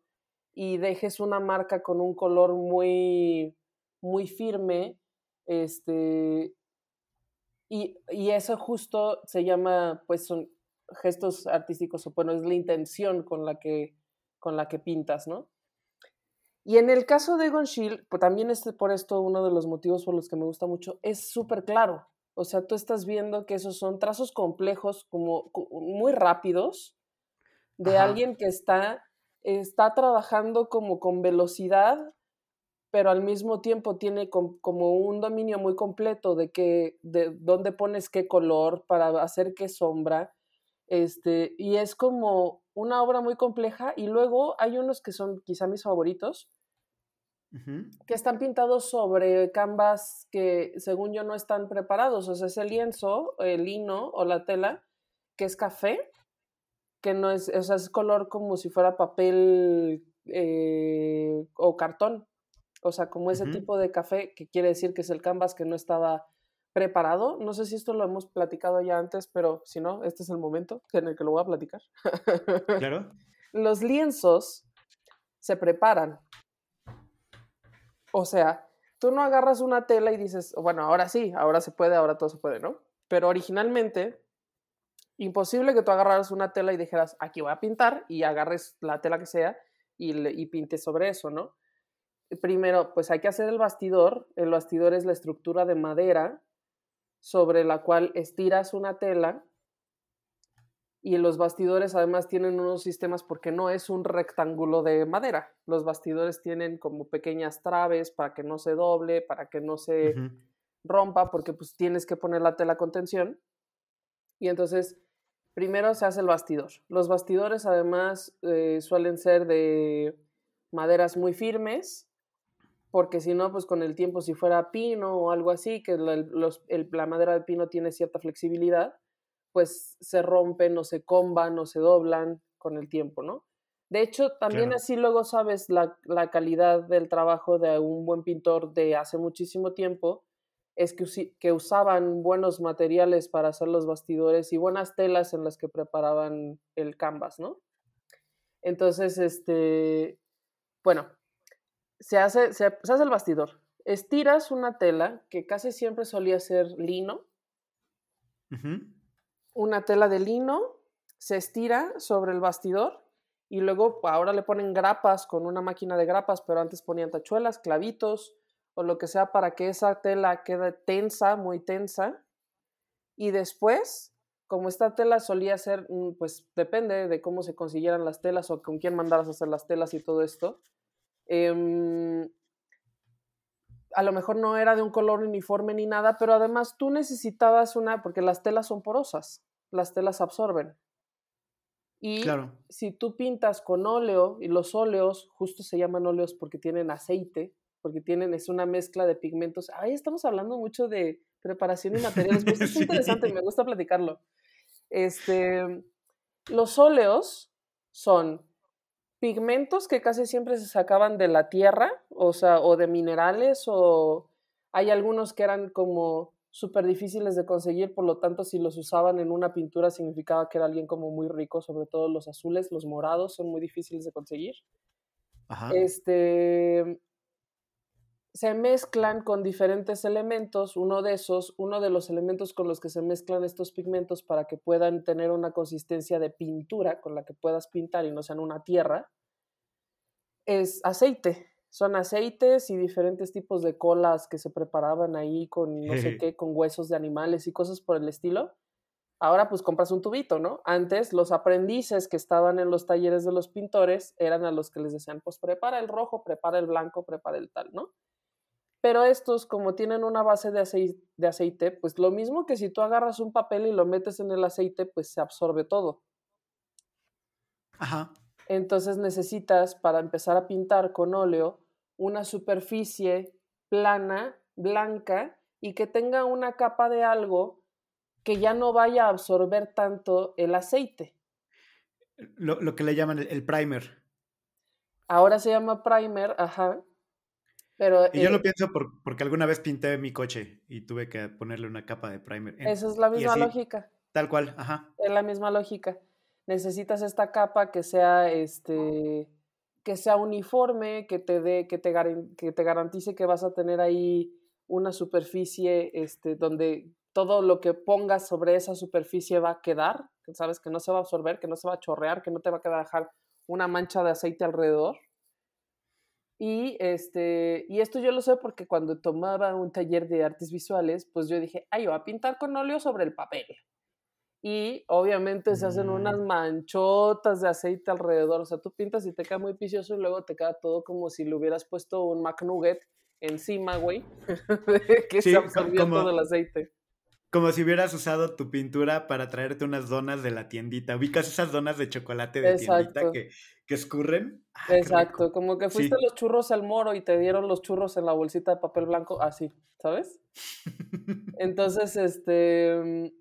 y dejes una marca con un color muy, muy firme, este, y, y, eso justo se llama, pues son gestos artísticos, o bueno, es la intención con la que, con la que pintas, ¿no? Y en el caso de Egon pues también es por esto uno de los motivos por los que me gusta mucho, es súper claro. O sea, tú estás viendo que esos son trazos complejos, como muy rápidos, de alguien que está, está trabajando como con velocidad, pero al mismo tiempo tiene como un dominio muy completo de que, de dónde pones qué color para hacer qué sombra. Este, y es como una obra muy compleja y luego hay unos que son quizá mis favoritos, que están pintados sobre canvas que según yo no están preparados, o sea, ese lienzo, el lino o la tela, que es café, que no es, o sea, es color como si fuera papel eh, o cartón, o sea, como ese tipo de café, que quiere decir que es el canvas que no estaba preparado. No sé si esto lo hemos platicado ya antes, pero si no, este es el momento en el que lo voy a platicar. Claro. Los lienzos se preparan. O sea, tú no agarras una tela y dices, bueno, ahora sí, ahora se puede, ahora todo se puede, ¿no? Pero originalmente, imposible que tú agarraras una tela y dijeras, aquí voy a pintar y agarres la tela que sea y, y pintes sobre eso, ¿no? Primero, pues hay que hacer el bastidor. El bastidor es la estructura de madera sobre la cual estiras una tela y los bastidores además tienen unos sistemas porque no es un rectángulo de madera. Los bastidores tienen como pequeñas traves para que no se doble, para que no se rompa, porque pues tienes que poner la tela con tensión. Y entonces, primero se hace el bastidor. Los bastidores además eh, suelen ser de maderas muy firmes porque si no, pues con el tiempo, si fuera pino o algo así, que la, la madera de pino tiene cierta flexibilidad, pues se rompen o se comban o se doblan con el tiempo, ¿no? De hecho, también así luego sabes la, la, calidad del trabajo de un buen pintor de hace muchísimo tiempo, es que, que usaban buenos materiales para hacer los bastidores y buenas telas en las que preparaban el canvas, ¿no? Entonces, este, bueno, se hace, se, hace el bastidor. Estiras una tela que casi siempre solía ser lino. Una tela de lino se estira sobre el bastidor y luego ahora le ponen grapas con una máquina de grapas, pero antes ponían tachuelas, clavitos o lo que sea para que esa tela quede tensa, muy tensa. Y después, como esta tela solía ser, mm, pues depende de cómo se consiguieran las telas o con quién mandaras a hacer las telas y todo esto, Em, a lo mejor no era de un color uniforme ni nada, pero además tú necesitabas una, porque las telas son porosas, las telas absorben. Y si tú pintas con óleo, y los óleos justo se llaman óleos porque tienen aceite, porque tienen, es una mezcla de pigmentos. Ahí estamos hablando mucho de preparación y materiales, pues es interesante y me gusta platicarlo. Este, los óleos son pigmentos que casi siempre se sacaban de la tierra, o sea, o de minerales, o hay algunos que eran como súper difíciles de conseguir, por lo tanto, si los usaban en una pintura significaba que era alguien como muy rico, sobre todo los azules, los morados son muy difíciles de conseguir. Este, se mezclan con diferentes elementos, uno de esos, uno de los elementos con los que se mezclan estos pigmentos para que puedan tener una consistencia de pintura con la que puedas pintar y no sean una tierra, es aceite. Son aceites y diferentes tipos de colas que se preparaban ahí con no sé qué, con huesos de animales y cosas por el estilo. Ahora pues compras un tubito, ¿no? Antes los aprendices que estaban en los talleres de los pintores eran a los que les decían, pues prepara el rojo, prepara el blanco, prepara el tal, ¿no? Pero estos, como tienen una base de aceite, de aceite, pues lo mismo que si tú agarras un papel y lo metes en el aceite, pues se absorbe todo. Ajá. Entonces necesitas, para empezar a pintar con óleo, una superficie plana, blanca, y que tenga una capa de algo que ya no vaya a absorber tanto el aceite. Lo, que le llaman el, primer. Ahora se llama primer, ajá. Pero, y yo lo pienso porque alguna vez pinté mi coche y tuve que ponerle una capa de primer. esa es la misma lógica. Tal cual, ajá. Es la misma lógica. Necesitas esta capa que sea este que sea uniforme, que te dé, que te, que te garantice que vas a tener ahí una superficie este, donde todo lo que pongas sobre esa superficie va a quedar, sabes que no se va a absorber, que no se va a chorrear, que no te va a dejar una mancha de aceite alrededor. Y, este, y esto yo lo sé porque cuando tomaba un taller de artes visuales, pues yo dije, ay, yo voy a pintar con óleo sobre el papel. Y obviamente se hacen unas mm. manchotas de aceite alrededor. O sea, tú pintas y te queda muy picioso y luego te queda todo como si le hubieras puesto un McNugget encima, güey, que se absorbió todo el aceite. Como si hubieras usado tu pintura para traerte unas donas de la tiendita. ¿Ubicas esas donas de chocolate de tiendita que, que escurren? Ah, Exacto, como que fuiste los churros al moro y te dieron los churros en la bolsita de papel blanco, así, ¿sabes? Entonces, este...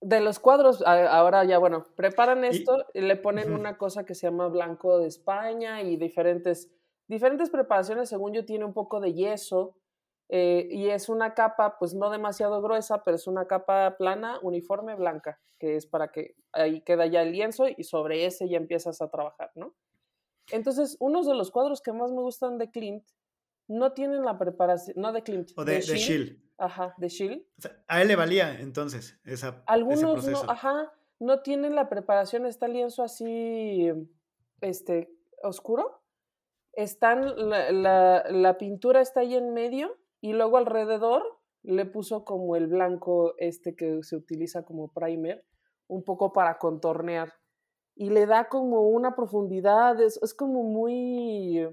De los cuadros, ahora ya, bueno, preparan esto y, le ponen una cosa que se llama blanco de España y diferentes, diferentes preparaciones, según yo, tiene un poco de yeso, eh, y es una capa, pues no demasiado gruesa, pero es una capa plana, uniforme, blanca, que es para que ahí queda ya el lienzo y sobre ese ya empiezas a trabajar, ¿no? Entonces, unos de los cuadros que más me gustan de Clint no tienen la preparación, no de Clint, o de, de, Ajá, de Schill. a él le valía entonces esa, Algunos no, ajá, no tienen la preparación, está el lienzo así, este, oscuro. Están, la, la pintura está ahí en medio y luego alrededor le puso como el blanco este que se utiliza como primer, un poco para contornear. Y le da como una profundidad, es, es como muy,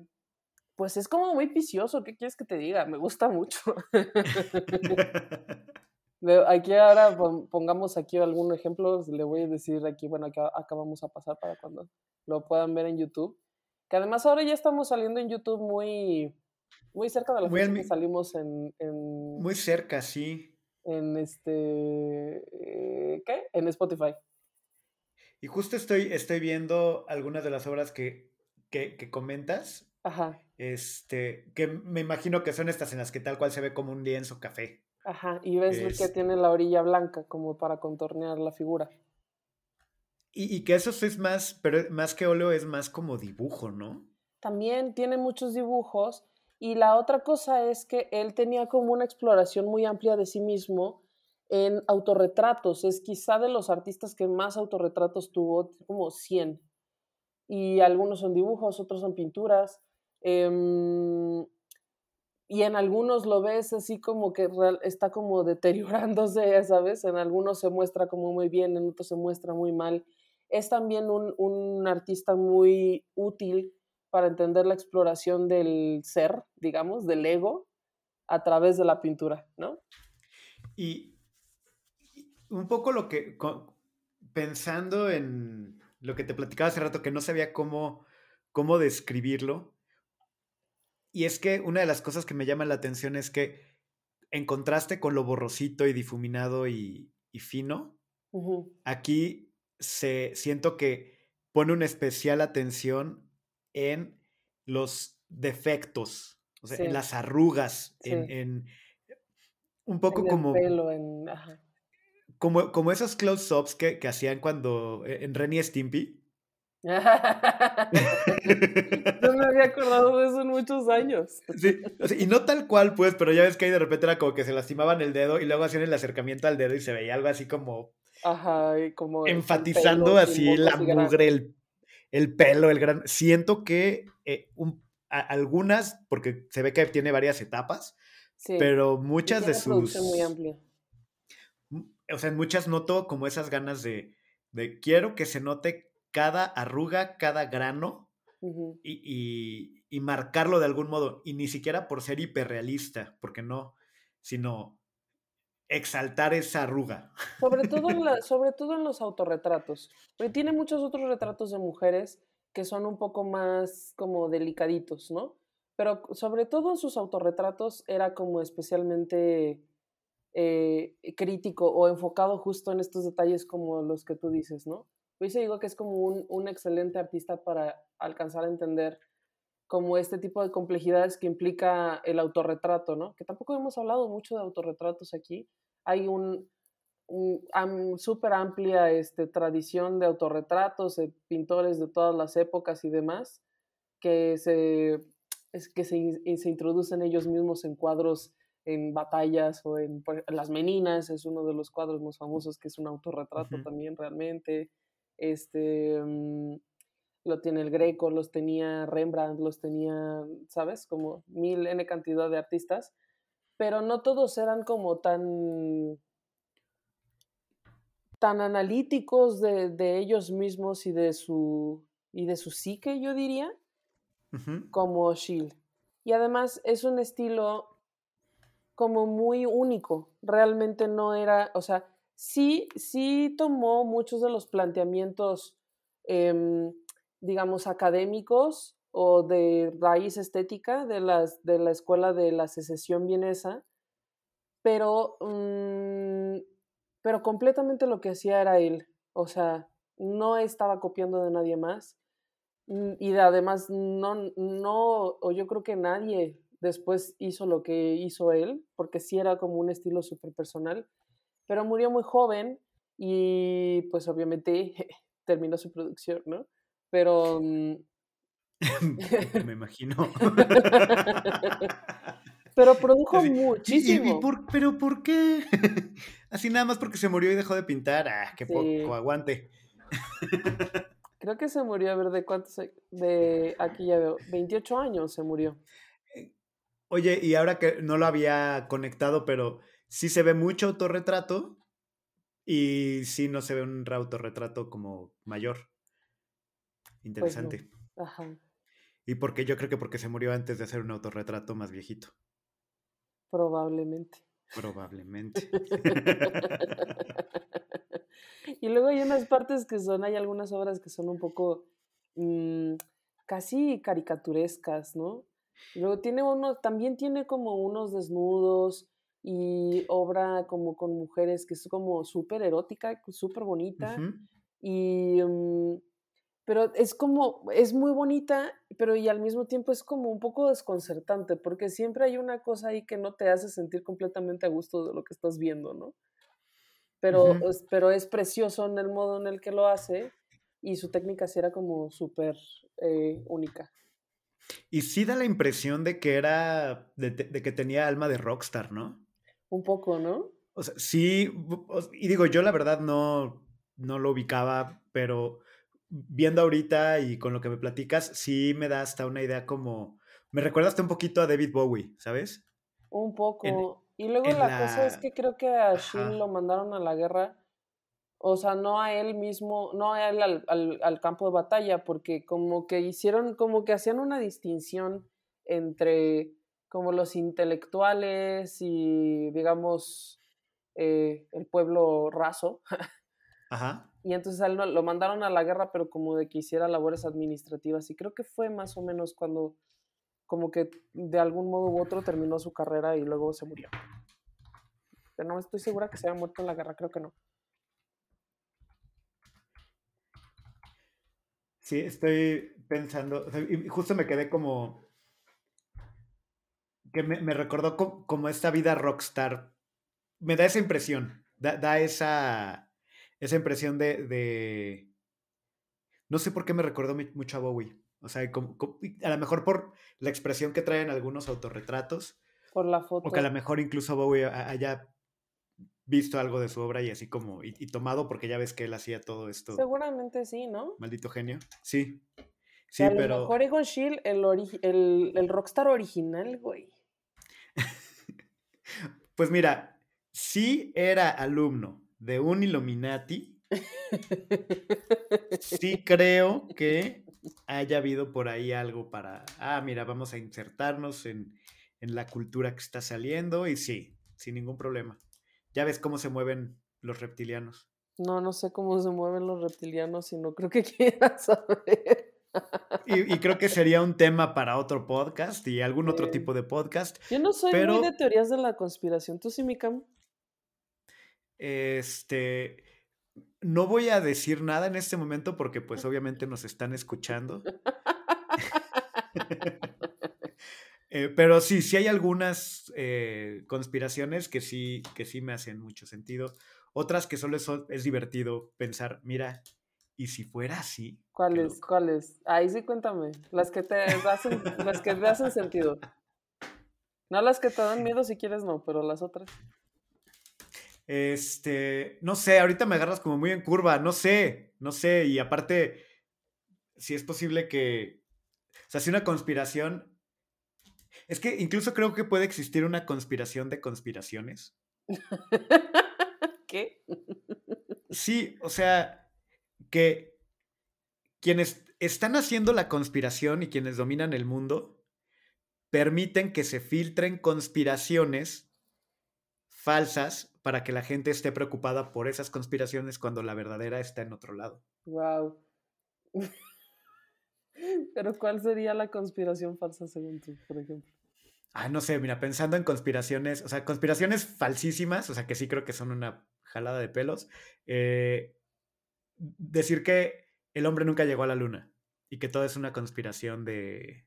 pues es como muy vicioso, ¿qué quieres que te diga? Me gusta mucho. aquí ahora pongamos aquí algún ejemplo, le voy a decir aquí, bueno, acá, acá vamos a pasar para cuando lo puedan ver en YouTube. Que además ahora ya estamos saliendo en YouTube muy, muy cerca de la fecha que salimos en, Muy cerca, sí. En este... Eh, ¿Qué? En Spotify. Y justo estoy, estoy viendo algunas de las obras que, que, comentas. Ajá. Este, que me imagino que son estas en las que tal cual se ve como un lienzo café. Ajá, y ves que tiene la orilla blanca como para contornear la figura. Y, y, que eso es más, pero más que óleo es más como dibujo, ¿no? También tiene muchos dibujos y la otra cosa es que él tenía como una exploración muy amplia de sí mismo en autorretratos. Es quizá de los artistas que más autorretratos tuvo, como 100. Y algunos son dibujos, otros son pinturas. Em, y en algunos lo ves así como que está como deteriorándose, ¿sabes? En algunos se muestra como muy bien, en otros se muestra muy mal. Es también un, un artista muy útil para entender la exploración del ser, digamos, del ego, a través de la pintura, ¿no? Y un poco lo que, pensando en lo que te platicaba hace rato, que no sabía cómo, cómo describirlo, y es que una de las cosas que me llama la atención es que en contraste con lo borrosito y difuminado y, fino, aquí se, siento que pone una especial atención en los defectos, o sea, en las arrugas, en, un poco como, como, como esos close-ups que, hacían cuando e, en Renny Stimpy. no me había acordado de eso en muchos años. Sí, y no tal cual, pues, pero ya ves que ahí de repente era como que se lastimaban el dedo y luego hacían el acercamiento al dedo y se veía algo así como. Ajá, como. Enfatizando así la mugre, el el pelo, el gran... Siento que eh, algunas, porque se ve que tiene varias etapas, pero muchas de sus... muy amplia. o sea, en muchas noto como esas ganas de, de quiero que se note cada arruga, cada grano y, y, marcarlo de algún modo. Y ni siquiera por ser hiperrealista, porque no, sino exaltar esa arruga. Sobre todo en, sobre todo en los autorretratos. Porque tiene muchos otros retratos de mujeres que son un poco más como delicaditos, ¿no? Pero sobre todo en sus autorretratos era como especialmente eh, crítico o enfocado justo en estos detalles como los que tú dices, ¿no? Yo digo que es como un, un, excelente artista para alcanzar a entender como este tipo de complejidades que implica el autorretrato, ¿no? Que tampoco hemos hablado mucho de autorretratos aquí. Hay un, un, súper amplia este, tradición de autorretratos, de pintores de todas las épocas y demás, que se, es, que se, se introducen ellos mismos en cuadros en batallas o en, Las Meninas, es uno de los cuadros más famosos que es un autorretrato también realmente. Este, mm, lo tiene el Greco, los tenía Rembrandt, los tenía, ¿sabes? Como mil N cantidad de artistas, pero no todos eran como tan tan analíticos de, de ellos mismos y de su y de su psique, yo diría, como Schill. Y además es un estilo como muy único. Realmente no era, o sea, sí, sí tomó muchos de los planteamientos, em, digamos, académicos o de raíz estética de, las, de la escuela de la secesión vienesa, pero, mm, pero completamente lo que hacía era él. O sea, no estaba copiando de nadie más. Mm, y además, no, no, o yo creo que nadie después hizo lo que hizo él, porque sí era como un estilo súper personal, pero murió muy joven y pues obviamente terminó su producción, ¿no? Pero... Mm, Me imagino. pero produjo muchísimo. ¿Pero por qué? Así nada más porque se murió y dejó de pintar. Ah, qué poco, aguante. Creo que se murió, a ver, ¿de cuántos? De, aquí ya veo, 28 años se murió. Oye, y ahora que no lo había conectado, pero sí se ve mucho autorretrato y sí no se ve un autorretrato como mayor. Pues Interesante. Ajá. Y porque yo creo que porque se murió antes de hacer un autorretrato más viejito. Probablemente. Probablemente. y luego hay unas partes que son, hay algunas obras que son un poco mm, casi caricaturescas, ¿no? Luego tiene uno, también tiene como unos desnudos y obra como con mujeres que es como súper erótica, súper bonita. Y, mm, pero es como, es muy bonita, pero y al mismo tiempo es como un poco desconcertante, porque siempre hay una cosa ahí que no te hace sentir completamente a gusto de lo que estás viendo, ¿no? Pero, es, pero es precioso en el modo en el que lo hace y su técnica sí era como súper eh, única. Y sí da la impresión de que era, de, que tenía alma de rockstar, ¿no? Un poco, ¿no? O sea, sí, y digo, yo la verdad no, no lo ubicaba, pero viendo ahorita y con lo que me platicas, sí me da hasta una idea como, me recuerda hasta un poquito a David Bowie, ¿sabes? Un poco. y luego la, cosa es que creo que a Shin lo mandaron a la guerra o sea, no a él mismo, no a él al, al, campo de batalla, porque como que hicieron, como que hacían una distinción entre como los intelectuales y, digamos, eh, el pueblo raso. Ajá. Y entonces a él lo mandaron a la guerra, pero como de que hiciera labores administrativas. Y creo que fue más o menos cuando, como que de algún modo u otro terminó su carrera y luego se murió. Pero no estoy segura que se haya muerto en la guerra, creo que no. Sí, estoy pensando, y justo me quedé como, que me, recordó como, esta vida rockstar. Me da esa impresión, da, esa, esa impresión de, No sé por qué me recordó mucho a Bowie. O sea, a lo mejor por la expresión que traen algunos autorretratos. Por la foto. O que a lo mejor incluso Bowie haya visto algo de su obra y así como, y, tomado porque ya ves que él hacía todo esto. Seguramente sí, ¿no? Maldito genio. Sí. Sí, pero. A lo mejor Egon Schill, el, el, el rockstar original, güey. pues mira, sí era alumno de un Illuminati, sí creo que haya habido por ahí algo para, ah, mira, vamos a insertarnos en, en la cultura que está saliendo y sí, sin ningún problema. Ya ves cómo se mueven los reptilianos. No, no sé cómo se mueven los reptilianos y no creo que quieras saber. Y, creo que sería un tema para otro podcast y algún otro tipo de podcast. Yo no soy muy de teorías de la conspiración. ¿Tú sí, Mikam? Este. No voy a decir nada en este momento porque, pues, obviamente nos están escuchando. Eh, pero sí, sí hay algunas eh, conspiraciones que sí, que sí me hacen mucho sentido. Otras que solo es divertido pensar, mira, ¿y si fuera así? ¿Cuáles? ¿Cuáles? Ahí sí cuéntame. Las que te hacen, las que te hacen sentido. No las que te dan miedo si quieres, no, pero las otras. Este, no sé, ahorita me agarras como muy en curva, no sé, no sé, y aparte, si es posible que, o sea, si una conspiración, es que incluso creo que puede existir una conspiración de conspiraciones. ¿Qué? Sí, o sea, que quienes están haciendo la conspiración y quienes dominan el mundo permiten que se filtren conspiraciones falsas para que la gente esté preocupada por esas conspiraciones cuando la verdadera está en otro lado. Wow. Pero ¿cuál sería la conspiración falsa según tú, por ejemplo? Ah, no sé, mira, pensando en conspiraciones, o sea, conspiraciones falsísimas, o sea, que sí creo que son una jalada de pelos. Eh, decir que el hombre nunca llegó a la luna y que todo es una conspiración de,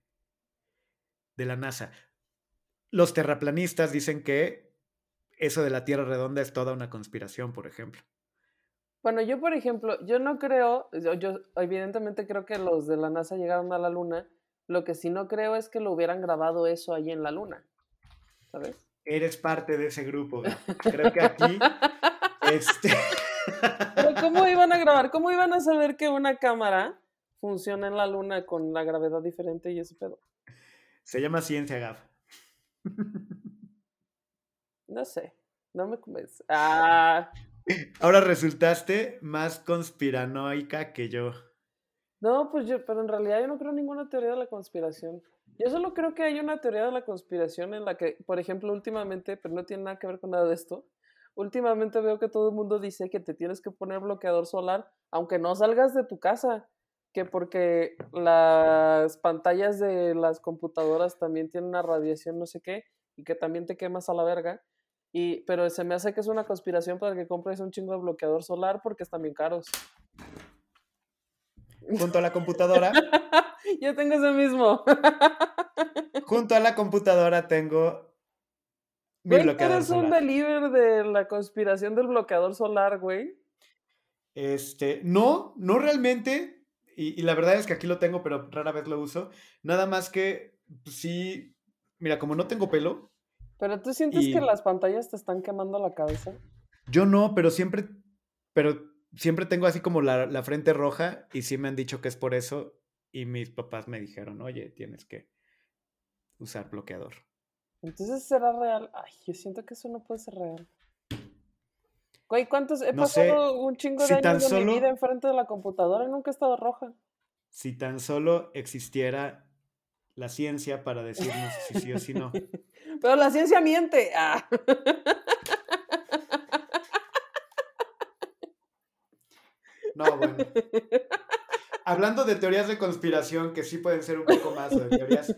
de la NASA. Los terraplanistas dicen que eso de la Tierra redonda es toda una conspiración, por ejemplo. Bueno, yo, por ejemplo, yo no creo, yo, evidentemente creo que los de la NASA llegaron a la Luna, lo que sí no creo es que lo hubieran grabado eso allí en la Luna, ¿sabes? Eres parte de ese grupo, creo que aquí, este... Pero ¿cómo iban a grabar? ¿Cómo iban a saber que una cámara funciona en la luna con la gravedad diferente y ese pedo? Se llama ciencia, Gaf. No sé, no me convence. Ah. Ahora resultaste más conspiranoica que yo. No, pues yo, pero en realidad yo no creo en ninguna teoría de la conspiración. Yo solo creo que hay una teoría de la conspiración en la que, por ejemplo, últimamente, pero no tiene nada que ver con nada de esto, últimamente veo que todo el mundo dice que te tienes que poner bloqueador solar, aunque no salgas de tu casa, que porque las pantallas de las computadoras también tienen una radiación no sé qué, y que también te quemas a la verga. Y, pero se me hace que es una conspiración para que compres un chingo de bloqueador solar porque están bien caros. Junto a la computadora. Yo tengo ese mismo. Junto a la computadora tengo mi eres un believer de la conspiración del bloqueador solar, güey? Este, no, no realmente. Y, la verdad es que aquí lo tengo, pero rara vez lo uso. Nada más que, pues, sí, mira, como no tengo pelo. ¿Pero tú sientes que las pantallas te están quemando la cabeza? Yo no, pero siempre, pero siempre tengo así como la, la frente roja y sí me han dicho que es por eso. Y mis papás me dijeron, oye, tienes que usar bloqueador. Entonces será real. Ay, yo siento que eso no puede ser real. Güey, ¿cuántos? He pasado un chingo de años de mi vida enfrente de la computadora y nunca he estado roja. Si tan solo existiera la ciencia para decirnos si sí o si no. Pero la ciencia miente. Ah. No, bueno. Hablando de teorías de conspiración, que sí pueden ser un poco más de teorías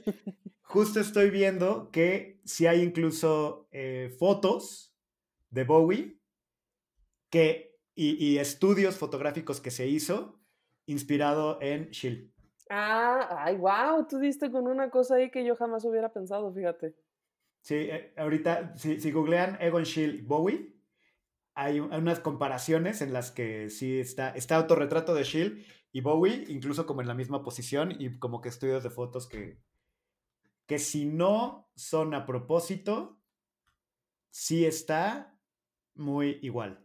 justo estoy viendo que si hay incluso eh, fotos de Bowie que, y, estudios fotográficos que se hizo inspirado en Shield. Ah, ay, wow, tú diste con una cosa ahí que yo jamás hubiera pensado, fíjate. Sí, eh, ahorita, si, si, googlean Egon Schiele Bowie, hay, unas comparaciones en las que sí está, está autorretrato de Schiele y Bowie, incluso como en la misma posición y como que estudios de fotos que, que si no son a propósito, sí está muy igual.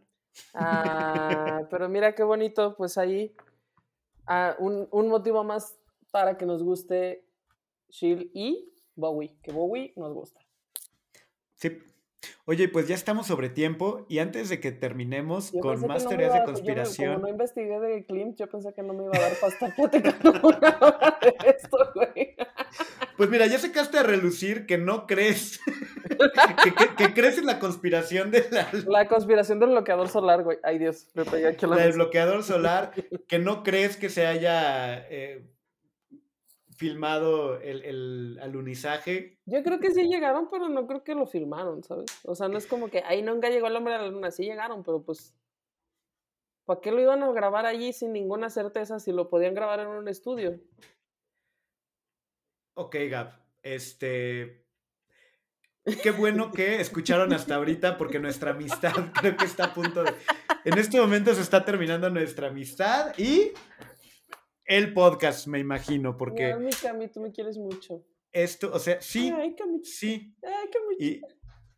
Ah, pero mira qué bonito, pues ahí ah, un, motivo más para que nos guste Shield y Bowie, que Bowie nos gusta. Sí, Oye, pues ya estamos sobre tiempo y antes de que terminemos con más teorías de conspiración. como no investigué de Klimt, yo pensé que no me iba a dar para estar platicando una hora de esto, güey. Pues mira, ya sacaste a relucir que no crees, que, crees en la conspiración de la... La conspiración del bloqueador solar, güey. Ay, Dios, me pegué aquí la Del bloqueador solar, que no crees que se haya eh, filmado el, el, alunizaje. Yo creo que sí llegaron, pero no creo que lo filmaron, ¿sabes? O sea, no es como que ahí nunca llegó el hombre a la luna, sí llegaron, pero pues... ¿Para qué lo iban a grabar allí sin ninguna certeza si lo podían grabar en un estudio? Ok, Gab. Este. Qué bueno que escucharon hasta ahorita porque nuestra amistad creo que está a punto de... En este momento se está terminando nuestra amistad y el podcast, me imagino, porque... mi Cami, tú me quieres mucho. Esto, o sea, sí. Ay. Sí. Ay. Y,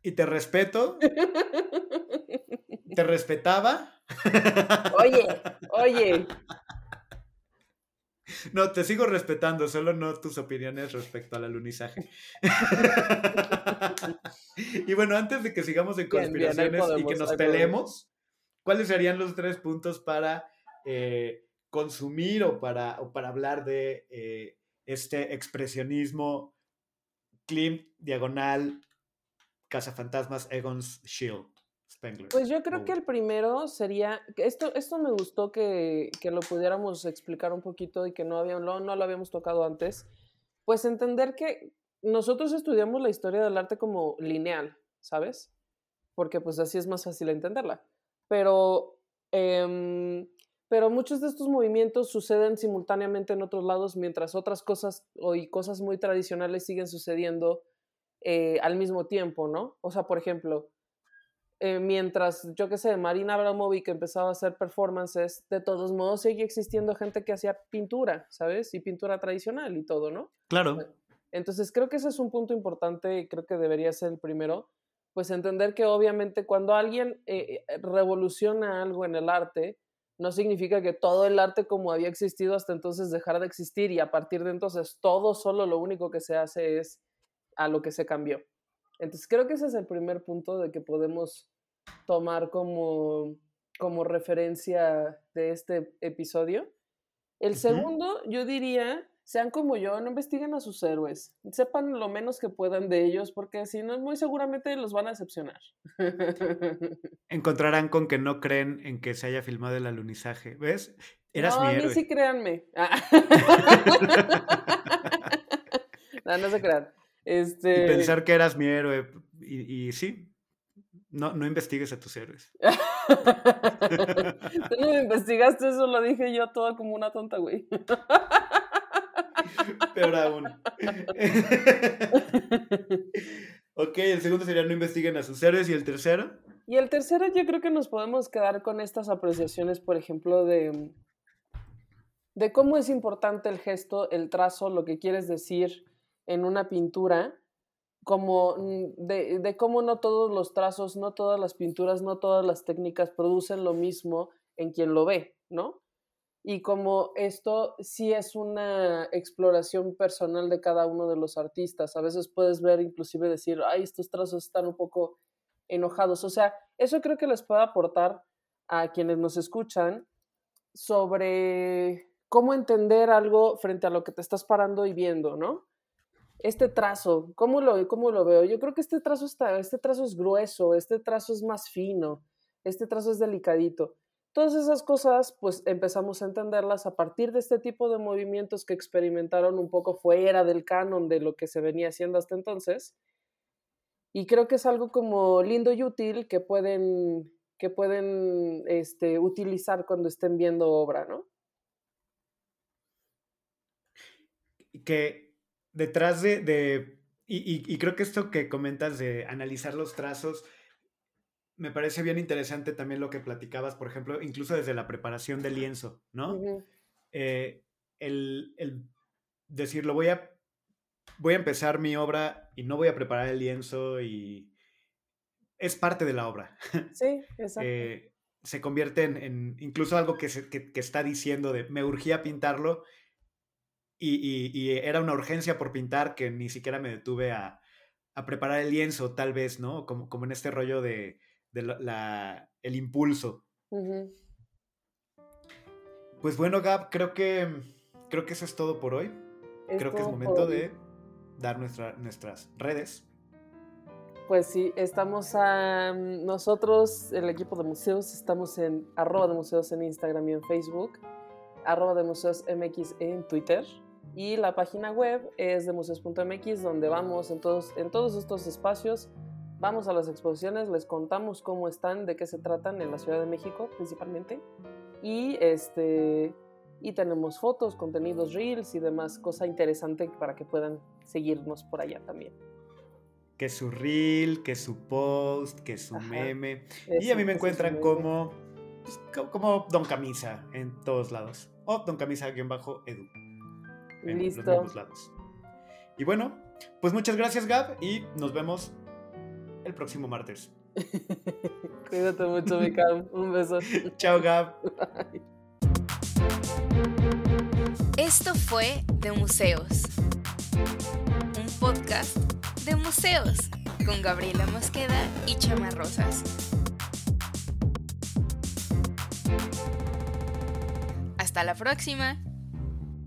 y te respeto. te respetaba. Oye, oye. No, te sigo respetando, solo no tus opiniones respecto al alunizaje. y bueno, antes de que sigamos en conspiraciones y que nos peleemos, ¿cuáles serían los tres puntos para eh, consumir o para, o para hablar de eh, este expresionismo Klimt, Diagonal, Cazafantasmas, Egon's Shield? Pues yo creo que el primero sería, esto, esto me gustó que, que, lo pudiéramos explicar un poquito y que no, había, no, no lo habíamos tocado antes, pues entender que nosotros estudiamos la historia del arte como lineal, ¿sabes? Porque pues así es más fácil entenderla. Pero, eh, pero muchos de estos movimientos suceden simultáneamente en otros lados, mientras otras cosas o y cosas muy tradicionales siguen sucediendo eh, al mismo tiempo, ¿no? O sea, por ejemplo, eh, mientras, yo qué sé, Marina Abramovic empezaba a hacer performances, de todos modos seguía existiendo gente que hacía pintura, ¿sabes? Y pintura tradicional y todo, ¿no? Claro. Entonces creo que ese es un punto importante y creo que debería ser el primero, pues entender que obviamente cuando alguien eh, revoluciona algo en el arte, no significa que todo el arte como había existido hasta entonces dejara de existir y a partir de entonces todo solo lo único que se hace es a lo que se cambió. Entonces creo que ese es el primer punto de que podemos tomar como, como referencia de este episodio. El segundo, yo diría, sean como yo, no investiguen a sus héroes, sepan lo menos que puedan de ellos, porque si no, muy seguramente los van a decepcionar. Encontrarán con que no creen en que se haya filmado el alunizaje, ¿ves? Eras no, mi héroe. a mí sí créanme. no, no se crean. Este... Y pensar que eras mi héroe. Y, sí, no, no investigues a tus héroes. Tú no me investigaste, eso lo dije yo toda como una tonta, güey. Peor aún. ok, el segundo sería no investiguen a sus héroes. ¿Y el tercero? Y el tercero yo creo que nos podemos quedar con estas apreciaciones, por ejemplo, de, de cómo es importante el gesto, el trazo, lo que quieres decir en una pintura, como mm, de, de, cómo no todos los trazos, no todas las pinturas, no todas las técnicas producen lo mismo en quien lo ve, ¿no? Y como esto sí es una exploración personal de cada uno de los artistas, a veces puedes ver inclusive decir, ay, estos trazos están un poco enojados. O sea, eso creo que les puede aportar a quienes nos escuchan sobre cómo entender algo frente a lo que te estás parando y viendo, ¿no? este trazo, ¿cómo lo, ¿cómo lo veo? Yo creo que este trazo, está, este trazo es grueso, este trazo es más fino, este trazo es delicadito. Todas esas cosas, pues empezamos a entenderlas a partir de este tipo de movimientos que experimentaron un poco fuera del canon de lo que se venía haciendo hasta entonces. Y creo que es algo como lindo y útil que pueden, que pueden este, utilizar cuando estén viendo obra, ¿no? Que detrás de, y, creo que esto que comentas de analizar los trazos, me parece bien interesante también lo que platicabas, por ejemplo, incluso desde la preparación del lienzo, ¿no? Eh, el, el, decir, lo voy a, voy a empezar mi obra y no voy a preparar el lienzo y es parte de la obra. Sí, exacto. Eh, se convierte en, incluso algo que, que, está diciendo de me urgía pintarlo y, era una urgencia por pintar que ni siquiera me detuve a, a preparar el lienzo, tal vez, ¿no? Como, como en este rollo de, de la, el impulso. Pues bueno, Gab, creo que, creo que eso es todo por hoy. creo que es momento de dar nuestra, nuestras redes. Pues sí, estamos a nosotros, el equipo de museos, estamos en arroba de museos en Instagram y en Facebook, arroba de museos MX en Twitter y la página web es de museos.mx donde vamos en todos, en todos estos espacios, vamos a las exposiciones, les contamos cómo están, de qué se tratan en la Ciudad de México principalmente y este y tenemos fotos, contenidos reels y demás, cosa interesante para que puedan seguirnos por allá también. Que su reel, que su post, que su meme. y a mí me encuentran como, pues, como Don Camisa en todos lados. O Don Camisa-edu. Listo. Y bueno, pues muchas gracias Gab y nos vemos el próximo martes. Cuídate mucho, mi Un beso. Chao, Gab. Esto fue De Museos, un podcast de museos con Gabriela Mosqueda y Chama Rosas. Hasta la próxima.